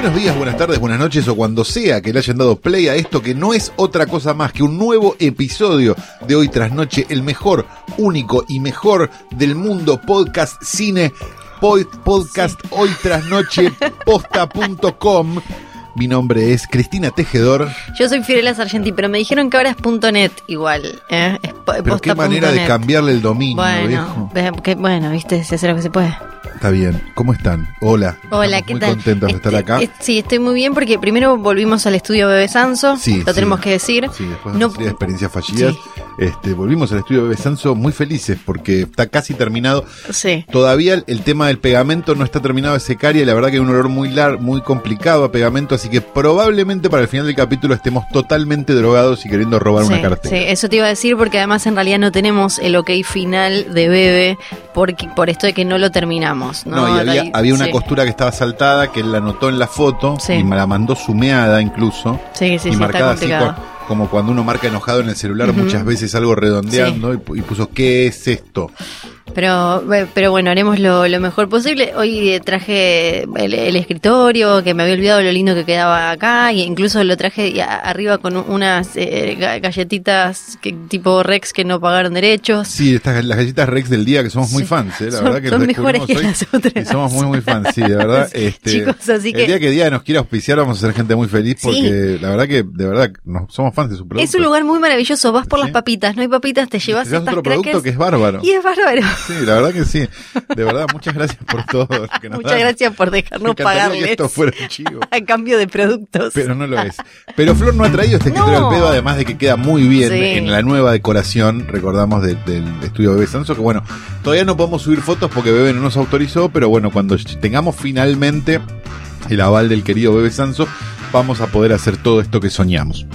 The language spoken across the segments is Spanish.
Buenos días, buenas tardes, buenas noches o cuando sea que le hayan dado play a esto que no es otra cosa más que un nuevo episodio de Hoy tras Noche, el mejor, único y mejor del mundo podcast cine, pod- podcast Hoy tras Noche, posta.com. Mi nombre es Cristina Tejedor. Yo soy Fiorella Sargenti, pero me dijeron que ahora es punto .net igual. ¿eh? Es Pero qué manera de cambiarle el dominio, Bueno, viejo. que- bueno, viste, se hace lo que se puede. Está bien. ¿Cómo están? Hola. Hola, Estamos ¿qué muy tal? contentos de estar Este, acá. sí, estoy muy bien porque primero volvimos al estudio Bebe Sanso, Sí, lo sí. tenemos que decir. Sí, después de No- de experiencias fallidas, este, volvimos al estudio Bebe Sanso muy felices porque está casi terminado. Sí. Todavía el, tema del pegamento no está terminado de secar y la verdad que hay un olor muy lar, muy complicado a pegamento, así que probablemente para el final del capítulo estemos totalmente drogados y queriendo robar Sí, una cartera. sí, eso te iba a decir porque además en realidad no tenemos el ok final de Bebe porque, por esto de que no lo terminamos. No, No, y había, Ahí- había una sí. costura que estaba saltada, que él la notó en la foto Sí. y me la mandó sumeada incluso. Sí, sí, y sí, está marcada así como cuando uno marca enojado en el celular, muchas veces algo redondeando y y, puso ¿qué es esto? Pero, pero bueno, haremos lo, lo mejor posible. Hoy eh, traje el, el escritorio, que me había olvidado lo lindo que quedaba acá, y incluso lo traje arriba con un- unas eh, ga- galletitas que, tipo Rex que no pagaron derechos. Sí, estas las galletas Rex del día que somos muy Sí. fans, ¿eh? la Son- verdad que son mejores que las otras. Y somos muy muy fans, sí, de verdad. Este, Chicos, así el que- día que día nos quiera auspiciar vamos a ser gente muy feliz Sí. porque la verdad que de verdad no, somos fans de su producto. Es un lugar muy maravilloso. Vas por Sí. las papitas, no hay papitas, te llevas Te estas otro producto crackers que es bárbaro. y es bárbaro. Sí, la verdad que sí. De verdad, muchas gracias por todo. lo que nos Muchas dan. gracias por dejarnos pagarles que esto fuera chivo. a cambio de productos. Pero no lo es. Pero Flor no ha traído este escritorio No. al pedo, además de que queda muy bien Sí. en la nueva decoración, recordamos, de- del estudio Bebe Sanso, que bueno, todavía no podemos subir fotos porque Bebe no nos autorizó, pero bueno, cuando tengamos finalmente el aval del querido Bebe Sanso, vamos a poder hacer todo esto que soñamos.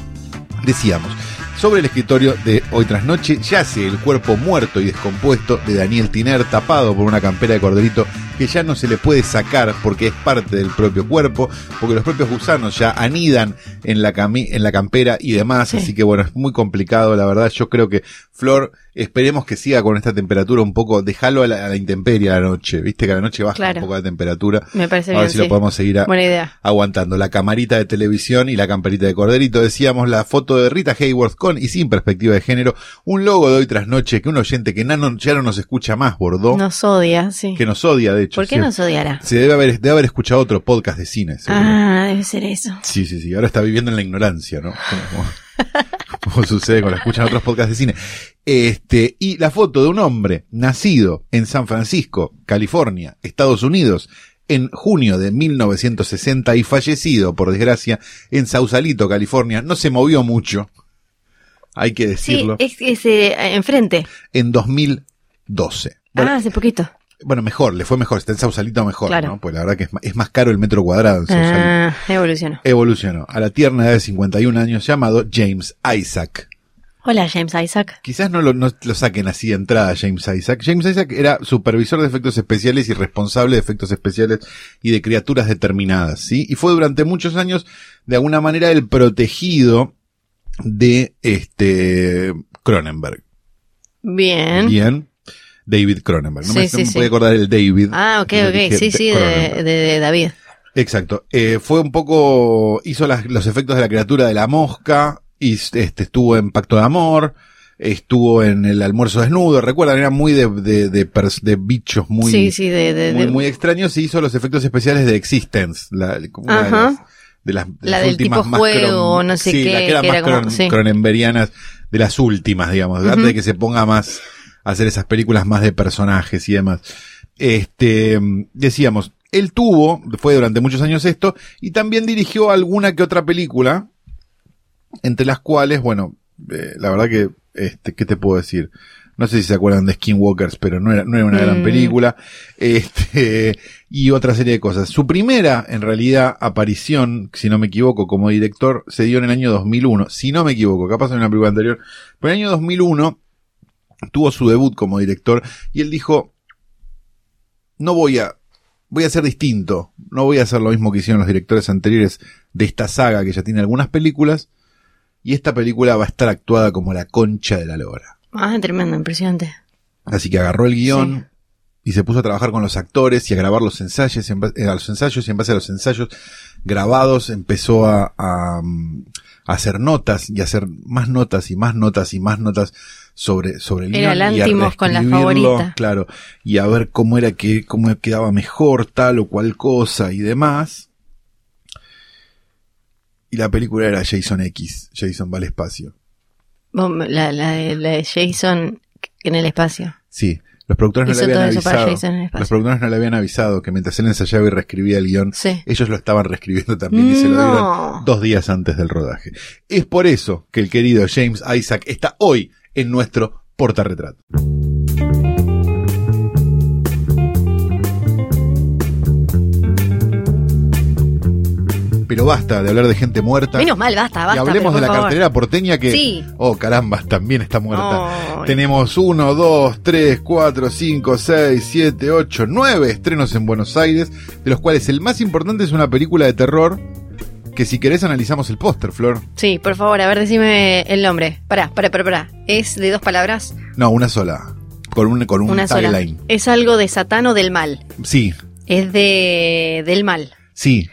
Decíamos, sobre el escritorio de Hoy tras Noche yace el cuerpo muerto y descompuesto de Daniel Tiner tapado por una campera de corderito que ya no se le puede sacar porque es parte del propio cuerpo, porque los propios gusanos ya anidan en la, cami- en la campera y demás, Sí. así que bueno, es muy complicado, la verdad, yo creo que Flor, esperemos que siga con esta temperatura un poco, déjalo a la, a la intemperie a la noche, viste que a la noche baja Claro. un poco la temperatura, Me parece a bien. ver si lo podemos seguir a- Buena idea. aguantando la camarita de televisión y la camperita de corderito. Decíamos la foto de Rita Hayworth con y sin perspectiva de género, un logo de hoy tras noche que un oyente que na- no- ya no nos escucha más, Bordó, Nos odia, sí. que nos odia de hecho. ¿Por qué sí. nos odiará? Se debe haber, debe haber escuchado otro podcast de cine. seguro. Ah, debe ser eso. Sí, sí, sí. Ahora está viviendo en la ignorancia, ¿no? Como, como sucede cuando escuchan otros podcasts de cine. Este, y la foto de un hombre nacido en San Francisco, California, Estados Unidos, en junio de 1960 y fallecido, por desgracia, en Sausalito, California. No se movió mucho. Hay que Sí, decirlo. es, es eh, enfrente. En 2012. Bueno, ah, hace poquito. Bueno, mejor, le fue mejor. Está en Sausalito mejor, Claro. ¿no? Pues la verdad que es, ma- es más caro el metro cuadrado en Sausalito. Ah, evolucionó. evolucionó a la tierna edad de 51 años llamado James Isaac. Hola, James Isaac. Quizás no lo, no lo saquen así de entrada James Isaac. James Isaac era supervisor de efectos especiales y responsable de efectos especiales y de criaturas determinadas, ¿sí? Y fue durante muchos años, de alguna manera, el protegido de este Cronenberg. Bien. Bien. David Cronenberg. No Sí, me, sí, me sí. podía acordar el David. Ah, ok, ok. dije Sí, sí, de, David. Exacto. Eh, fue un poco, hizo las- los efectos de la criatura de la mosca, y este, estuvo en Pacto de Amor, estuvo en el almuerzo desnudo, recuerdan, era muy de, de, de, bichos muy, sí, sí, de, de, muy, de- muy extraños y hizo los efectos especiales de Existence, la, de Ajá. las, de las, de La las del últimas tipo más juego, cron- no sé sí, qué, la que era que más era como- cron- cronenberianas de las últimas, digamos, antes de que se ponga más hacer esas películas más de personajes y demás. Este, decíamos, él tuvo, fue durante muchos años esto, y también dirigió alguna que otra película, entre las cuales, bueno, eh, la verdad que, este, ¿qué te puedo decir? No sé si se acuerdan de Skinwalkers, pero no era, no era una gran Mm. película. Este, y otra serie de cosas. Su primera, en realidad, aparición, si no me equivoco, como director, se dio en el año 2001. Si no me equivoco, capaz en una película anterior. Pero en el año 2001 tuvo su debut como director y él dijo, no voy a, voy a ser distinto. No voy a hacer lo mismo que hicieron los directores anteriores de esta saga que ya tiene algunas películas. Y esta película va a estar actuada como la concha de la lora. Ah, tremendo, impresionante. Así que agarró el guion y se puso a trabajar con los actores y a grabar los ensayos, en ba- eh, a los ensayos y en base a los ensayos grabados empezó a, a, mm, a hacer notas y a hacer más notas y más notas y más notas sobre, sobre el Era guion y a Lántimos con la favorita. Claro, y a ver cómo era que, cómo quedaba mejor tal o cual cosa y demás. Y la película era Jason X, Jason va al espacio. La, la, de- la de Jason en el espacio. Sí, los productores no le habían avisado. El. Los productores no le habían avisado que mientras él ensayaba y reescribía el guion, Sí. ellos lo estaban reescribiendo también y se lo dieron dos días antes del rodaje. Es por eso que el querido James Isaac está hoy en nuestro portarretrato. Pero basta de hablar de gente muerta. Menos mal, basta, basta. y hablemos pero de la favor. cartelera porteña que, Sí. oh caramba, también está muerta. Tenemos 1, 2, 3, 4, 5, 6, 7, 8, 9 estrenos en Buenos Aires, de los cuales el más importante es una película de terror que si querés analizamos el póster, Flor. Sí, por favor, a ver, decime el nombre. Pará, pará, pará, pará. ¿Es de dos palabras? No, una sola, con un, con un tagline. ¿Es algo de Satán o del mal? Sí, Es de del mal. sí,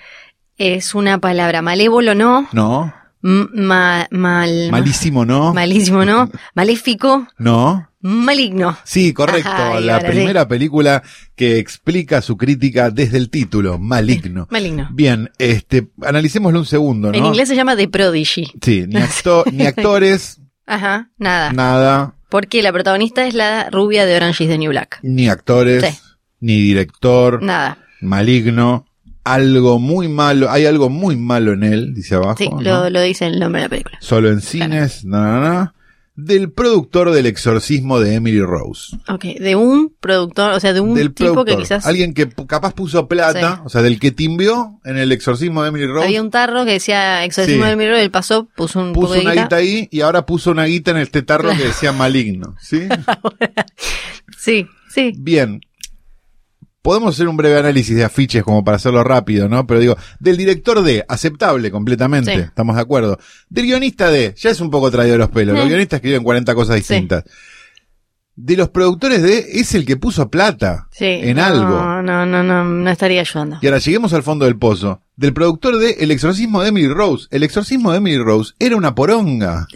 Es una palabra malévolo, ¿no? no, M- ma- mal. malísimo, no, Malísimo, ¿no? Maléfico. no. Maligno. Sí, correcto. Ajá, la ahora sí. primera película que explica su crítica desde el título, Maligno. Maligno. Bien, este, analicémoslo un segundo, ¿no? En inglés se llama The Prodigy. Sí, ni, acto- ni actores, Ajá, nada. nada, Porque la protagonista es la rubia de Orange is the New Black. ni actores, Sí. ni director, Nada. maligno, algo muy malo, hay algo muy malo en él, dice abajo, Sí, ¿no? lo, lo dice el nombre de la película. solo en cines, na, na, na, del productor del exorcismo de Emily Rose. Ok, de un productor, o sea, de un del tipo productor, que quizás alguien que capaz puso plata, Sí. o sea, del que timbió en el exorcismo de Emily Rose, había un tarro que decía exorcismo Sí. del mirror, él pasó, puso un puso de una guita. guita ahí y ahora puso una guita en este tarro que decía maligno, ¿sí? Sí, sí. Bien. Podemos hacer un breve análisis de afiches como para hacerlo rápido, ¿no? Pero digo, del director de, aceptable completamente, Sí. estamos de acuerdo. Del guionista de, ya es un poco traído de los pelos. Los guionistas escriben 40 cosas distintas. De los productores de, es el que puso plata Sí. en no, algo. No, no, no, no estaría ayudando. Y ahora lleguemos al fondo del pozo. Del productor de El exorcismo de Emily Rose. El exorcismo de Emily Rose era una poronga.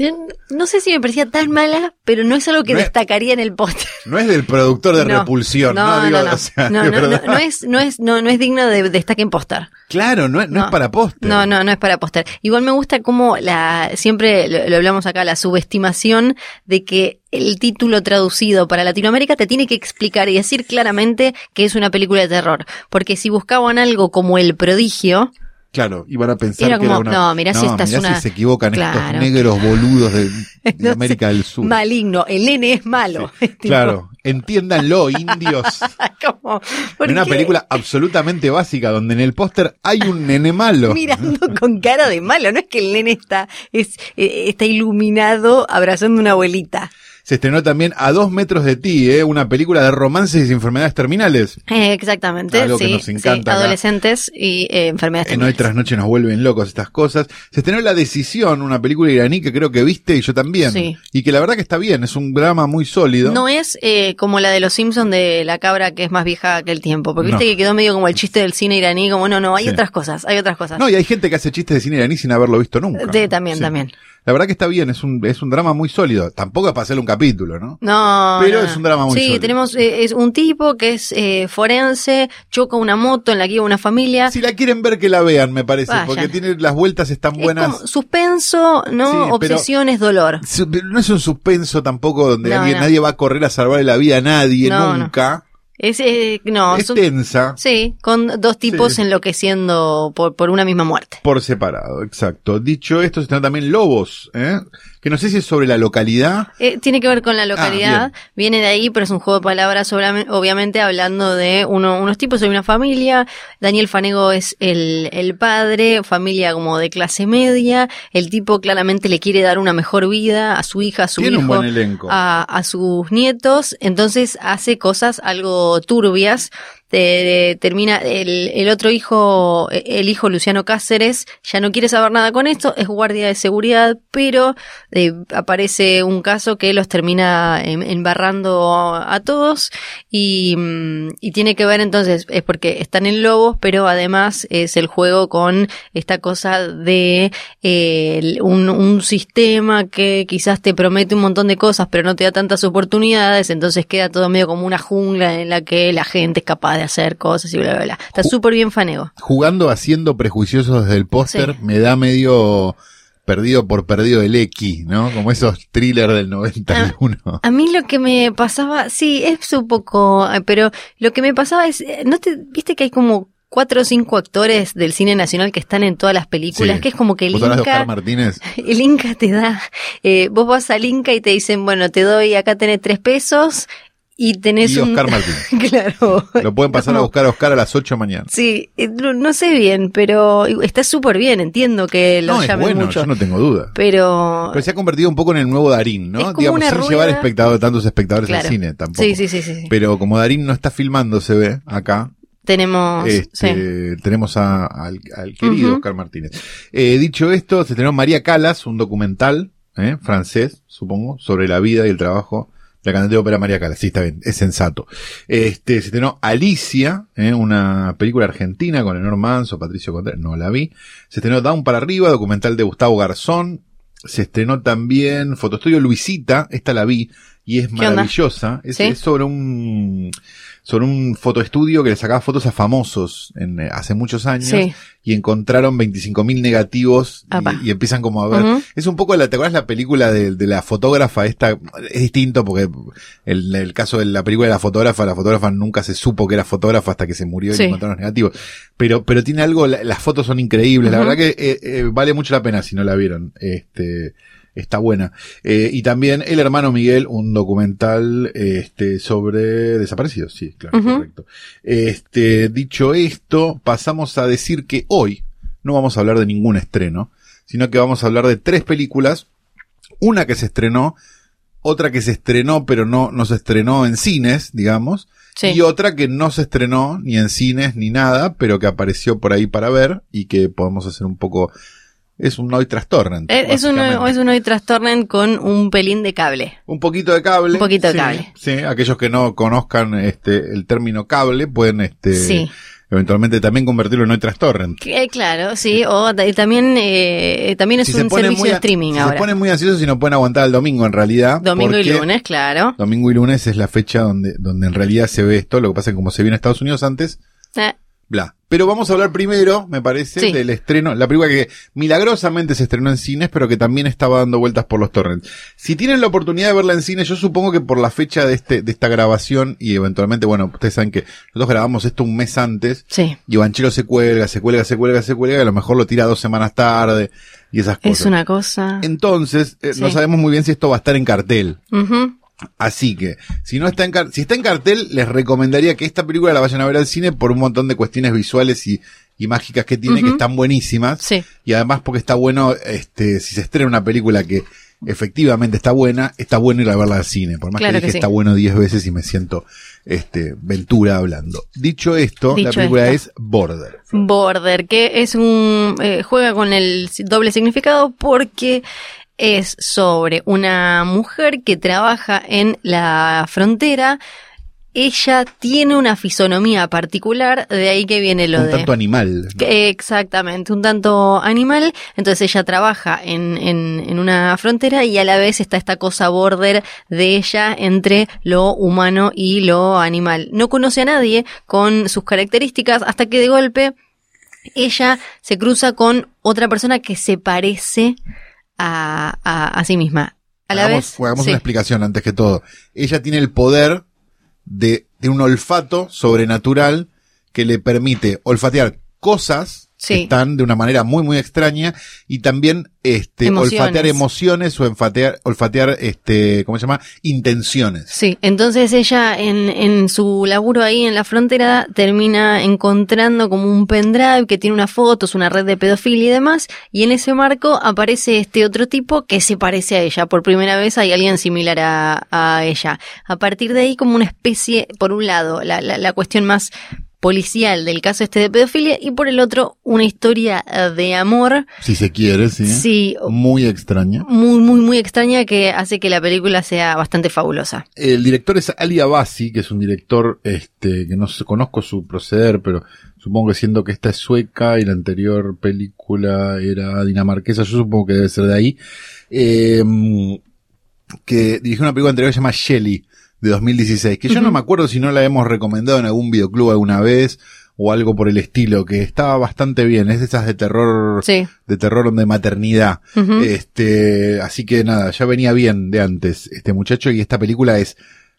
No sé si me parecía tan mala, pero no es algo que No es- destacaría en el póster. No es del productor de No. Repulsión, ¿no? No, Digo, no, o sea, no, no, no, verdad. no es, no es, no, no es digno de destaque en póster. Claro, no, es- no No. es para póster. No, no, no es para póster. Igual me gusta como la, siempre lo, lo hablamos acá, la subestimación de que el título traducido para Latinoamérica te tiene que explicar y decir claramente que es una película de terror. Porque si buscaban algo como El Prodigio, Claro, iban a pensar Era que como, era una... no, mirá si mirá una- si se equivocan Claro. estos negros boludos de, América del Sur. maligno, el nene es malo. Es tipo, Claro, entiéndanlo, indios. como, ¿por En una qué? película absolutamente básica donde en el póster hay un nene malo. mirando con cara de malo. No es que el nene está, es, eh, está iluminado abrazando una abuelita. Se estrenó también A dos metros de ti, ¿eh? una película de romances y enfermedades terminales. Eh, exactamente, Algo que sí, nos sí, encanta acá. adolescentes y eh, enfermedades En Hoy terminales. tras noche nos vuelven locos estas cosas. Se estrenó La Decisión, una película iraní que creo que viste y yo también. Sí. Y que la verdad que está bien, es un drama muy sólido. No es eh, como la de los Simpsons de la cabra que es más vieja que el tiempo, porque No. viste que quedó medio como el chiste del cine iraní, como no, no, hay Sí. otras cosas, hay otras cosas. No, y hay gente que hace chistes de cine iraní sin haberlo visto nunca. De- también, Sí. también. La verdad que está bien, es un, es un drama muy sólido. Tampoco es para hacerle un capítulo, ¿no? No, Pero no, es un drama muy Sí, sólido. tenemos eh, es un tipo que es eh, forense, choca una moto en la que iba una familia. Si la quieren ver, que la vean, me parece, Vayan. porque tiene las vueltas están Es buenas. como suspenso, ¿no? Sí, pero- Obsesiones, dolor. No es un suspenso tampoco donde No, alguien, no. nadie va a correr a salvarle la vida a nadie nunca. Es, eh, no, es son- tensa sí, con dos tipos Sí. enloqueciendo por, por una misma muerte. por separado, exacto. Dicho esto, se están también Lobos, ¿eh? Que no sé si es sobre la localidad. Eh, tiene que ver con la localidad, bien. viene de ahí, pero es un juego de palabras, obviamente hablando de uno, unos tipos de una familia. Daniel Fanego es el, el padre, familia como de clase media. El tipo claramente le quiere dar una mejor vida a su hija, a su Tiene hijo, a, a sus nietos. Entonces hace cosas algo turbias. Te- termina el, otro hijo, el hijo Luciano Cáceres, ya no quiere saber nada con esto, es guardia de seguridad, pero eh, aparece un caso que los termina em- embarrando a todos y, mm, y tiene que ver entonces, es porque están en lobos, pero además es el juego con esta cosa de eh, un, un sistema que quizás te promete un montón de cosas, pero no te da tantas oportunidades, entonces queda todo medio como una jungla en la que la gente es capaz de hacer cosas y bla, bla, bla. Está súper bien fanego. Jugando haciendo prejuiciosos desde el póster, Sí. me da medio perdido por perdido el X, ¿no? Como esos thrillers del 91. A mí lo que me pasaba, sí, es un poco, eh, pero lo que me pasaba es, eh, ¿no te viste que hay como cuatro o cinco actores del cine nacional que están en todas las películas? Sí. Que es como que el ¿Vos hablas de Oscar Inca, Martínez? el Inca te da, eh, vos vas al Inca y te dicen, bueno, te doy, acá tenés tres pesos y tenés Y un... Oscar Martínez. claro. Lo pueden pasar a buscar a Oscar a las 8 de mañana. Sí, eh, no, no sé bien, pero está súper bien, entiendo que lo No, es bueno, mucho. yo no tengo duda. Pero... Pero se ha convertido un poco en el nuevo Darín, ¿no? Es como Digamos, una sin rueda- llevar espectadores, tantos espectadores Claro. al cine tampoco. Sí, sí, sí, sí. sí. Pero como Darín no está filmando, se ve acá, Tenemos... sí. este, tenemos a- al, al querido. Oscar Martínez. Eh, dicho esto, se estrenó María Calas, un documental eh, francés, supongo, sobre la vida y el trabajo la cantante de ópera María Calas. Sí, está bien, es sensato. Este, se estrenó Alicia, eh, una película argentina con Enor Manso, Patricio Contreras, no la vi. Se estrenó Down para arriba, documental de Gustavo Garzón. Se estrenó también Fotostudio Luisita, esta la vi y es maravillosa. Es, ¿Sí? es sobre un sobre un fotoestudio que le sacaba fotos a famosos en, eh, hace muchos años Sí. y encontraron 25.000 negativos y, y empiezan como a ver. Es un poco la, ¿te acuerdas la película de, de la fotógrafa esta? Es distinto porque el, el caso de la película de la fotógrafa, la fotógrafa nunca se supo que era fotógrafa hasta que se murió y Sí. le encontraron los negativos. Pero, pero tiene algo, la- las fotos son increíbles. La verdad que eh, eh, vale mucho la pena si no la vieron. Este, está buena. Eh, y también El hermano Miguel, un documental este, sobre desaparecidos. Sí, claro, correcto. Este, dicho esto, pasamos a decir que hoy no vamos a hablar de ningún estreno, sino que vamos a hablar de tres películas. Una que se estrenó, otra que se estrenó, pero no, no se estrenó en cines, digamos. Sí. Y otra que no se estrenó ni en cines ni nada, pero que apareció por ahí para ver y que podemos hacer un poco. Es un hoy tras torrent. Eh, Es un, es un hoy trastornen con un pelín de cable. Un poquito de cable. Un poquito de sí, cable. Sí, aquellos que no conozcan este el término cable pueden este Sí. eventualmente también convertirlo en hoy tras torrent. Eh, claro, sí, o también, eh, también es Si un servicio muy de streaming si ahora. se ponen muy ansiosos y no pueden aguantar el domingo en realidad. Domingo y lunes, claro. Domingo y lunes es la fecha donde, donde en realidad se ve esto. Lo que pasa es que como se vio en Estados Unidos antes, Eh, bla. Pero vamos a hablar primero, me parece, Sí. del estreno, la película que milagrosamente se estrenó en cines, pero que también estaba dando vueltas por los torrents. Si tienen la oportunidad de verla en cine, yo supongo que por la fecha de este, de esta grabación, y eventualmente, bueno, ustedes saben que nosotros grabamos esto un mes antes, sí, y Banchero se cuelga, se cuelga, se cuelga, se cuelga, y a lo mejor lo tira dos semanas tarde, y esas cosas. es una cosa. Entonces, eh, no sabemos muy bien si esto va a estar en cartel. Ujú. Así que, si no está en si está en cartel, les recomendaría que esta película la vayan a ver al cine por un montón de cuestiones visuales y, y mágicas que tiene, que están buenísimas. Sí. Y además porque está bueno, este, si se estrena una película que efectivamente está buena, está bueno ir a verla al cine. Por más Claro que que dije sí. está bueno 10 veces y me siento, este, Ventura hablando. Dicho esto, la película esto. es Border. Border, que es un eh, juega con el doble significado porque es sobre una mujer que trabaja en la frontera. Ella tiene una fisonomía particular, de ahí que viene lo un de tanto animal. Exactamente, un tanto animal. Entonces ella trabaja en, en, en una frontera y a la vez está esta cosa border de ella entre lo humano y lo animal. No conoce a nadie con sus características hasta que de golpe ella se cruza con otra persona que se parece a, a, a sí misma. A la hagamos, vez. hagamos sí. una explicación antes que todo. Ella tiene el poder de, de un olfato sobrenatural que le permite olfatear cosas Sí. están de una manera muy muy extraña y también este Emociones. olfatear emociones o olfatear olfatear este ¿cómo se llama? intenciones. Sí, entonces ella en, en su laburo ahí en la frontera termina encontrando como un pendrive que tiene unas fotos, una red de pedofilia y demás, y en ese marco aparece este otro tipo que se parece a ella. Por primera vez hay alguien similar a, a ella. A partir de ahí como una especie, por un lado, la, la, la cuestión más policial del caso este de pedofilia y por el otro una historia de amor. Si se quiere, sí. Sí. Muy extraña. Muy, muy, muy extraña que hace que la película sea bastante fabulosa. El director es Ali Abasi, que es un director este que no sé, conozco su proceder, pero supongo que siendo que esta es sueca y la anterior película era dinamarquesa, yo supongo que debe ser de ahí. Eh, que dirigió una película anterior que se llama Shelly de 2016, que yo no me acuerdo si no la hemos recomendado en algún videoclub alguna vez o algo por el estilo, que estaba bastante bien, es de esas de terror, Sí. de terror de maternidad. Este, así que nada, ya venía bien de antes este muchacho y esta película es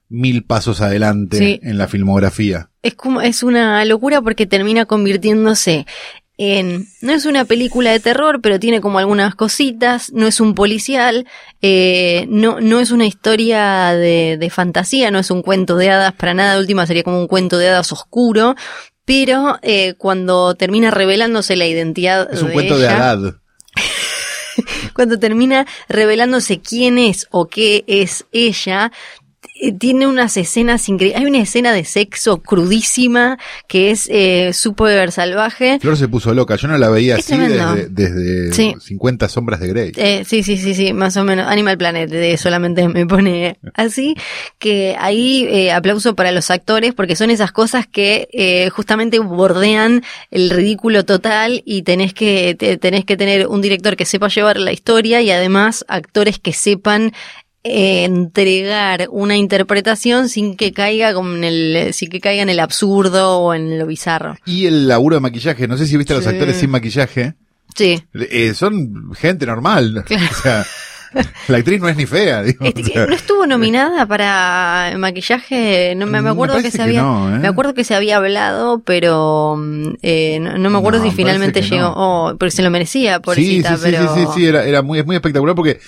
mil pasos adelante Sí. en la filmografía. Es como, es una locura porque termina convirtiéndose no es una película de terror, pero tiene como algunas cositas, no es un policial, eh, no, no es una historia de, de fantasía, no es un cuento de hadas, para nada, de última sería como un cuento de hadas oscuro, pero eh, cuando termina revelándose la identidad Es un de cuento de ella, Haddad. cuando termina revelándose quién es o qué es ella, tiene unas escenas increíbles. Hay una escena de sexo crudísima que es eh, súper salvaje. Flor se puso loca, yo no la veía Es así desde, desde Sí. 50 sombras de Grey. Eh, sí, sí, sí, sí, más o menos. Animal Planet eh, solamente me pone así. Que ahí eh, aplauso para los actores porque son esas cosas que eh, justamente bordean el ridículo total y tenés que, te- tenés que tener un director que sepa llevar la historia y además actores que sepan eh, entregar una interpretación sin que caiga como en el, sin que caiga en el absurdo o en lo bizarro. Y el laburo de maquillaje, no sé si viste a los Sí. actores sin maquillaje, Sí. eh, son gente normal. O sea, la actriz no es ni fea, digo. Este, o sea, ¿No estuvo nominada para maquillaje? No me, me Me acuerdo que se que había, no, ¿eh? me acuerdo que se había hablado, pero mm, eh, no, no me acuerdo No, si me finalmente llegó, oh, porque se lo merecía, sí, sí, pobrecita, sí, pero sí, sí, sí, era, era muy, es muy espectacular porque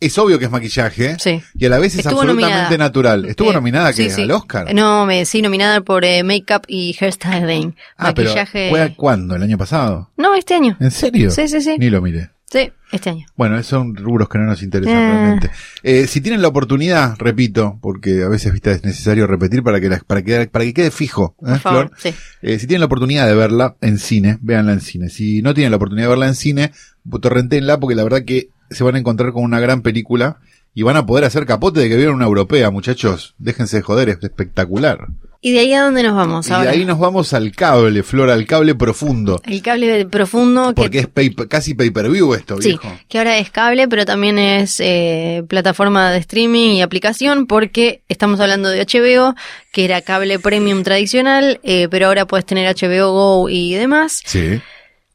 es obvio que es maquillaje Sí. y a la vez es Estuvo absolutamente nominada. natural. ¿Estuvo Eh, nominada que sí. al Oscar? No, me, sí, nominada por eh, Makeup y Hairstyling. ah, pero Maquillaje. ¿fue a cuándo? ¿El año pasado? No, este año. ¿En serio? Sí, sí, sí. Ni lo miré. Sí, este año. Bueno, esos son rubros que no nos interesan Eh. realmente. Eh, si tienen la oportunidad, repito, porque a veces viste es necesario repetir para que la- para que para que quede fijo, ¿eh, Por favor. Flor? Sí. Eh, si tienen la oportunidad de verla en cine, véanla en cine. Si no tienen la oportunidad de verla en cine, torrentenla porque la verdad que se van a encontrar con una gran película y van a poder hacer capote de que vieron una europea, muchachos. Déjense de joder, es espectacular. ¿Y de ahí a dónde nos vamos Y de ahora? ahí nos vamos al cable, Flor, al cable profundo. El cable profundo que Porque es pay- casi pay-per-view esto, Sí, viejo. que ahora es cable, pero también es eh, plataforma de streaming y aplicación, porque estamos hablando de HBO, que era cable premium tradicional, eh, pero ahora puedes tener HBO Go y demás. Sí.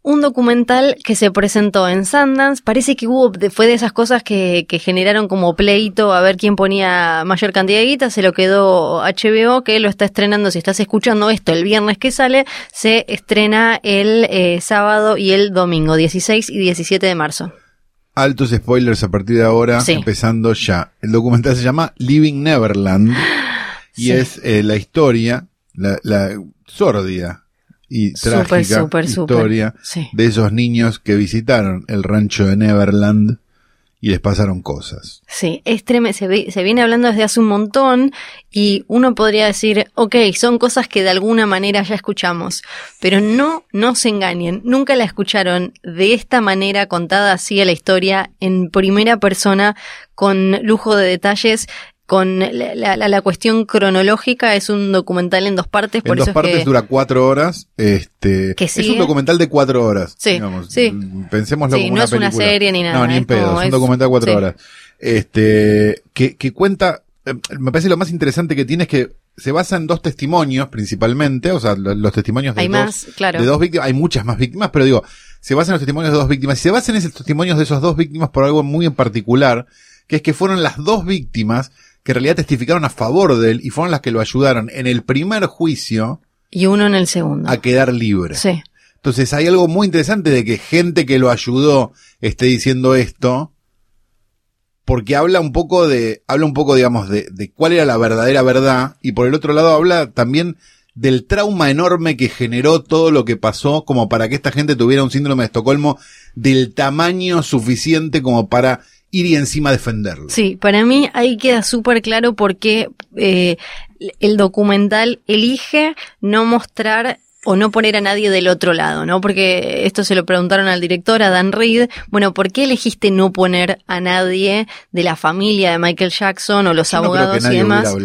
Un documental que se presentó en Sundance, parece que hubo, fue de esas cosas que, que generaron como pleito a ver quién ponía mayor cantidad de guita, se lo quedó HBO, que lo está estrenando, si estás escuchando esto el viernes que sale, se estrena el eh, sábado y el domingo, 16 y 17 de marzo. Altos spoilers a partir de ahora, Sí. empezando ya. El documental se llama Living Neverland y Sí. es eh, la historia, la, la sórdida y trágica historia Sí. de esos niños que visitaron el rancho de Neverland y les pasaron cosas. Sí, es tremendo. Se, se viene hablando desde hace un montón y uno podría decir, ok, son cosas que de alguna manera ya escuchamos, pero no, no se engañen. Nunca la escucharon de esta manera contada así a la historia en primera persona con lujo de detalles. Con la, la- la- cuestión cronológica es un documental en dos partes, por en dos partes es que dura cuatro horas. Este, Que es un sigue. documental de cuatro horas. Sí, digamos. sí. Pensémoslo Sí, como no una es una serie ni nada, No, ni en pedo. Es un documental de cuatro sí. horas. Este, que, que cuenta, eh, me parece lo más interesante que tiene es que se basa en dos testimonios principalmente, o sea, lo- los, testimonios de hay dos, más, claro. de dos víctimas, hay muchas más víctimas, pero digo, se basa en los testimonios de dos víctimas y se basa en esos testimonios de esos dos víctimas por algo muy en particular, que es que fueron las dos víctimas que en realidad testificaron a favor de él y fueron las que lo ayudaron en el primer juicio Y uno en el segundo. a quedar libre. Sí. Entonces hay algo muy interesante de que gente que lo ayudó esté diciendo esto, porque habla un poco de, habla un poco, digamos, de, de cuál era la verdadera verdad, y por el otro lado habla también del trauma enorme que generó todo lo que pasó, como para que esta gente tuviera un síndrome de Estocolmo del tamaño suficiente como para ir y encima defenderlo. Sí, para mí ahí queda súper claro porque eh, el documental elige no mostrar o no poner a nadie del otro lado, ¿no? Porque esto se lo preguntaron al director, a Dan Reed, bueno, ¿por qué elegiste no poner a nadie de la familia de Michael Jackson o los Yo no creo abogados que nadie y demás?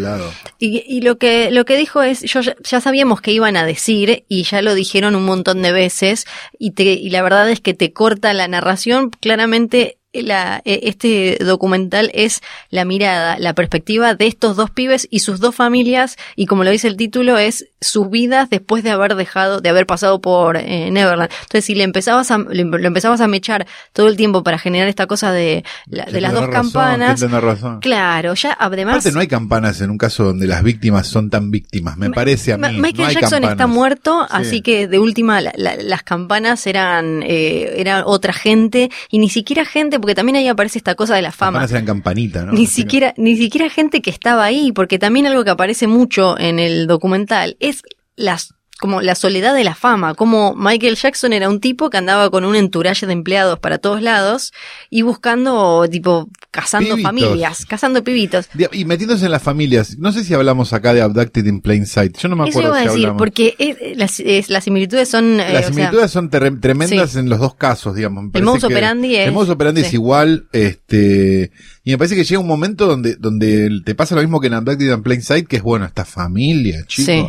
Y, y lo que lo que dijo es, yo ya, ya sabíamos que iban a decir y ya lo dijeron un montón de veces y te y la verdad es que te corta la narración claramente. La, eh, este documental es la mirada, la perspectiva de estos dos pibes y sus dos familias y como lo dice el título es sus vidas después de haber dejado, de haber pasado por eh, Neverland. Entonces si le empezabas a, lo empezabas a mechar todo el tiempo para generar esta cosa de, la- de Que las dos razón, campanas, razón. claro, ya además Aparte no hay campanas en un caso donde las víctimas son tan víctimas, me parece a mí. Michael no hay Jackson está muerto, Sí. así que de última la- la- las campanas eran eh, eran otra gente y ni siquiera gente, porque también ahí aparece esta cosa de la fama. Campanas eran campanita, ¿no? Ni siquiera, ni siquiera gente que estaba ahí, porque también algo que aparece mucho en el documental es las como la soledad de la fama, como Michael Jackson era un tipo que andaba con un entourage de empleados para todos lados y buscando, tipo, cazando Pibitos. familias, cazando pibitos. Y metiéndose en las familias, no sé si hablamos acá de Abducted in Plain Sight, yo no me Eso acuerdo iba a si decir, hablamos. porque es- las, es- las similitudes son... eh, o Las sea, similitudes son terre- tremendas en los dos casos, digamos. El modus operandi es- El modus operandi sí. es igual, este, y me parece que llega un momento donde, donde te pasa lo mismo que en Abducted in Plain Sight, que es bueno, esta familia, chico. Sí.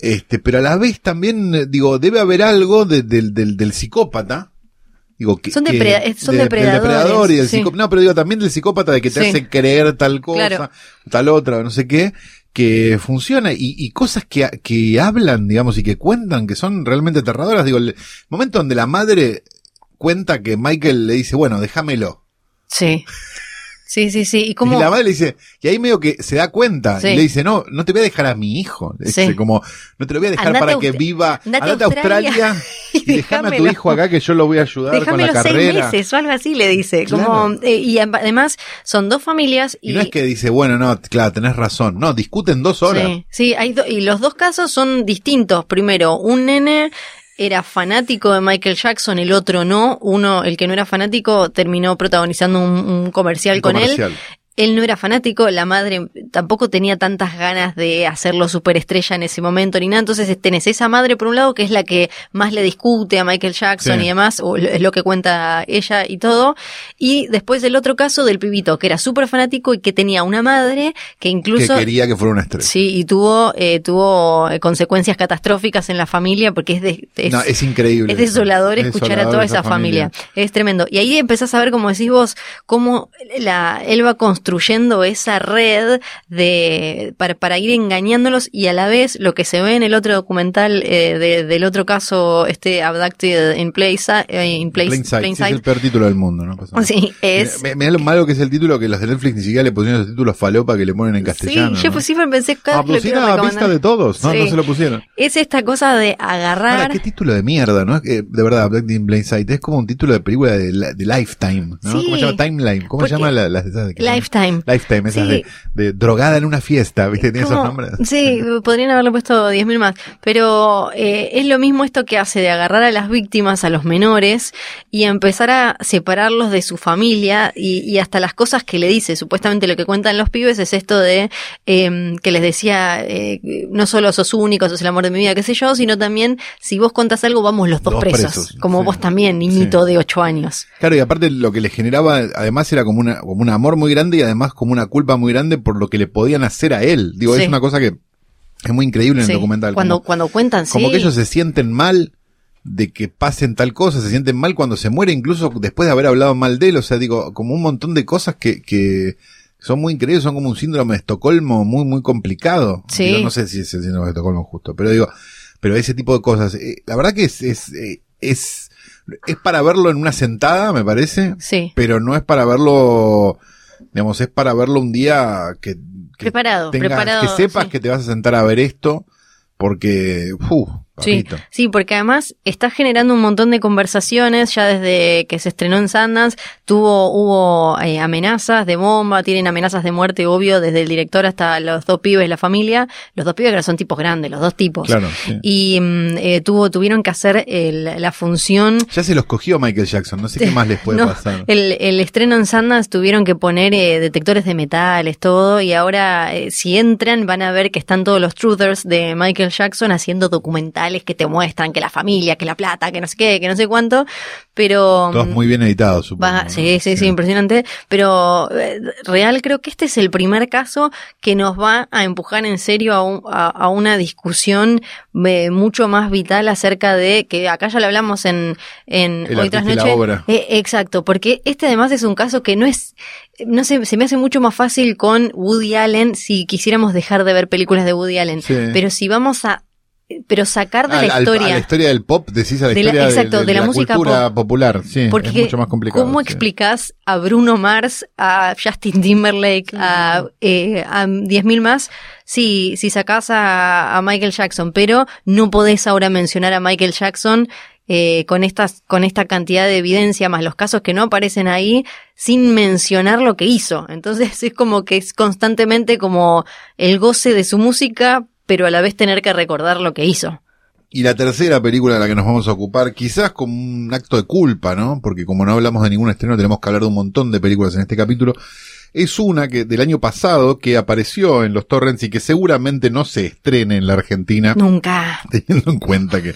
Este, pero a la vez también, eh, digo, debe haber algo de- del, del, del psicópata. Digo, que, Son que- eh, son del depredadores, depredador y del sí. psicó- No, pero digo también del psicópata de que te Sí. hace creer tal cosa, Claro. tal otra, no sé qué, que funciona y, y cosas que, que hablan, digamos, y que cuentan, que son realmente aterradoras. Digo, el momento donde la madre cuenta que Michael le dice, bueno, déjamelo. Sí. Sí, sí, sí. Y como... Y la madre le dice, y ahí medio que se da cuenta, Sí. y le dice, no, no te voy a dejar a mi hijo. Le dice, Sí. como, no te lo voy a dejar Andate para a que viva, andate a andate a Australia, y déjame a tu hijo acá que yo lo voy a ayudar con la los seis carrera. meses o algo así, le dice. Como, eh, y además son dos familias y... Y no es que dice, bueno, no, claro, tenés razón. No, discuten dos horas. Sí, sí, hay do- y los dos casos son distintos. Primero, un nene era fanático de Michael Jackson, el otro no. Uno, el que no era fanático, terminó protagonizando un, un comercial Un con comercial. Él no era fanático, la madre tampoco tenía tantas ganas de hacerlo superestrella en ese momento ni nada. Entonces tenés esa madre por un lado que es la que más le discute a Michael Jackson Sí. y demás, o es lo que cuenta ella y todo. Y después el otro caso del pibito que era súper fanático y que tenía una madre que incluso... que quería que fuera una estrella. Sí, y tuvo, eh, tuvo eh, consecuencias catastróficas en la familia porque es, de, es, no, es increíble. es desolador Es escuchar desolador a toda esa familia. Es tremendo. Y ahí empezás a ver, como decís vos, cómo la, él va construyendo esa red de, para, para ir engañándolos y a la vez lo que se ve en el otro documental eh, de- del otro caso, este Abducted in Place, eh, in place, Plain Sight, Plain sí, es el peor título del mundo, ¿no? Pasa. Sí, es... Lo malo que es el título que los de Netflix ni siquiera le pusieron los títulos falopa que le ponen en castellano. sí, yo ¿no? pues siempre pensé que Ah, pues a recomendar. vista de todos, no, Sí. no se lo pusieron. Es esta cosa de agarrar... Ahora, qué título de mierda, ¿no? Es que, de verdad, Black in Plain Sight es como un título de película de, la- de Lifetime, ¿no? Sí. ¿Cómo se llama? Timeline. ¿Cómo se llama la, las esas de que son- Lifetime. Lifetime, esas Sí. de, de drogada en una fiesta, ¿viste? Tiene esos nombres. Sí, podrían haberle puesto 10.000 más. Pero eh, es lo mismo esto que hace de agarrar a las víctimas, a los menores, y empezar a separarlos de su familia y, y hasta las cosas que le dice. Supuestamente lo que cuentan los pibes es esto de eh, que les decía, eh, no solo sos único, sos el amor de mi vida, qué sé yo, sino también si vos contás algo, vamos los dos, Dos presos. presos, Como sí. vos también, niñito Sí. de 8 años. Claro, y aparte lo que le generaba, además era como una, como un amor muy grande y además como una culpa muy grande por lo que le podían hacer a él. Digo, Sí. es una cosa que es muy increíble en Sí. el documental. Cuando, como, cuando cuentan, sí. como que ellos se sienten mal de que pasen tal cosa, se sienten mal cuando se muere, incluso después de haber hablado mal de él. O sea, digo, como un montón de cosas que, que son muy increíbles, son como un síndrome de Estocolmo muy, muy complicado. Sí. Digo, no sé si es el síndrome de Estocolmo justo, pero digo, pero ese tipo de cosas. eh, la verdad que es, es, eh, es, es para verlo en una sentada, me parece Sí. pero no es para verlo, digamos, es para verlo un día que, que Preparado, tengas- preparado, que sepas sí. que te vas a sentar a ver esto, porque, uf, Papito. sí, porque además está generando un montón de conversaciones ya desde que se estrenó en Sundance. Tuvo, hubo eh, amenazas de bomba, tienen amenazas de muerte, obvio, desde el director hasta los dos pibes, la familia. Los dos pibes que son tipos grandes, los dos tipos. Claro, sí. Y mm, eh, tuvo, tuvieron que hacer el- la función Ya se los cogió Michael Jackson, no sé qué más les puede no, pasar. El, el estreno en Sundance tuvieron que poner eh, detectores de metales, todo, y ahora eh, si entran van a ver que están todos los truthers de Michael Jackson haciendo documentales que te muestran que la familia, que la plata, que no sé qué, que no sé cuánto, pero... Todos muy bien editados, supongo. Sí, sí, sí, impresionante. Pero eh, real creo que este es el primer caso que nos va a empujar en serio a, un- a- a una discusión eh, mucho más vital acerca de que acá ya lo hablamos en, en El Hoy tras y la Noche. obra. Eh, exacto, porque este además es un caso que no es, no sé, se me hace mucho más fácil con Woody Allen si quisiéramos dejar de ver películas de Woody Allen. Sí. Pero si vamos a, pero sacar de Al- la al- historia. a la historia del pop, decís a la De la- historia exacto, de, de la música cultura pop. popular. Sí, Porque es mucho más complicado. ¿Cómo sí. explicas a Bruno Mars, a Justin Timberlake, a, eh, a 10.000 más si, si sacás a, a Michael Jackson? Pero no podés ahora mencionar a Michael Jackson eh, con, estas, con esta cantidad de evidencia, más los casos que no aparecen ahí, sin mencionar lo que hizo. Entonces es como que es constantemente como el goce de su música, pero a la vez tener que recordar lo que hizo. Y la tercera película de la que nos vamos a ocupar, quizás como un acto de culpa, ¿no? Porque como no hablamos de ningún estreno, tenemos que hablar de un montón de películas en este capítulo. Es una que del año pasado que apareció en los torrents y que seguramente no se estrene en la Argentina, Nunca. teniendo en cuenta que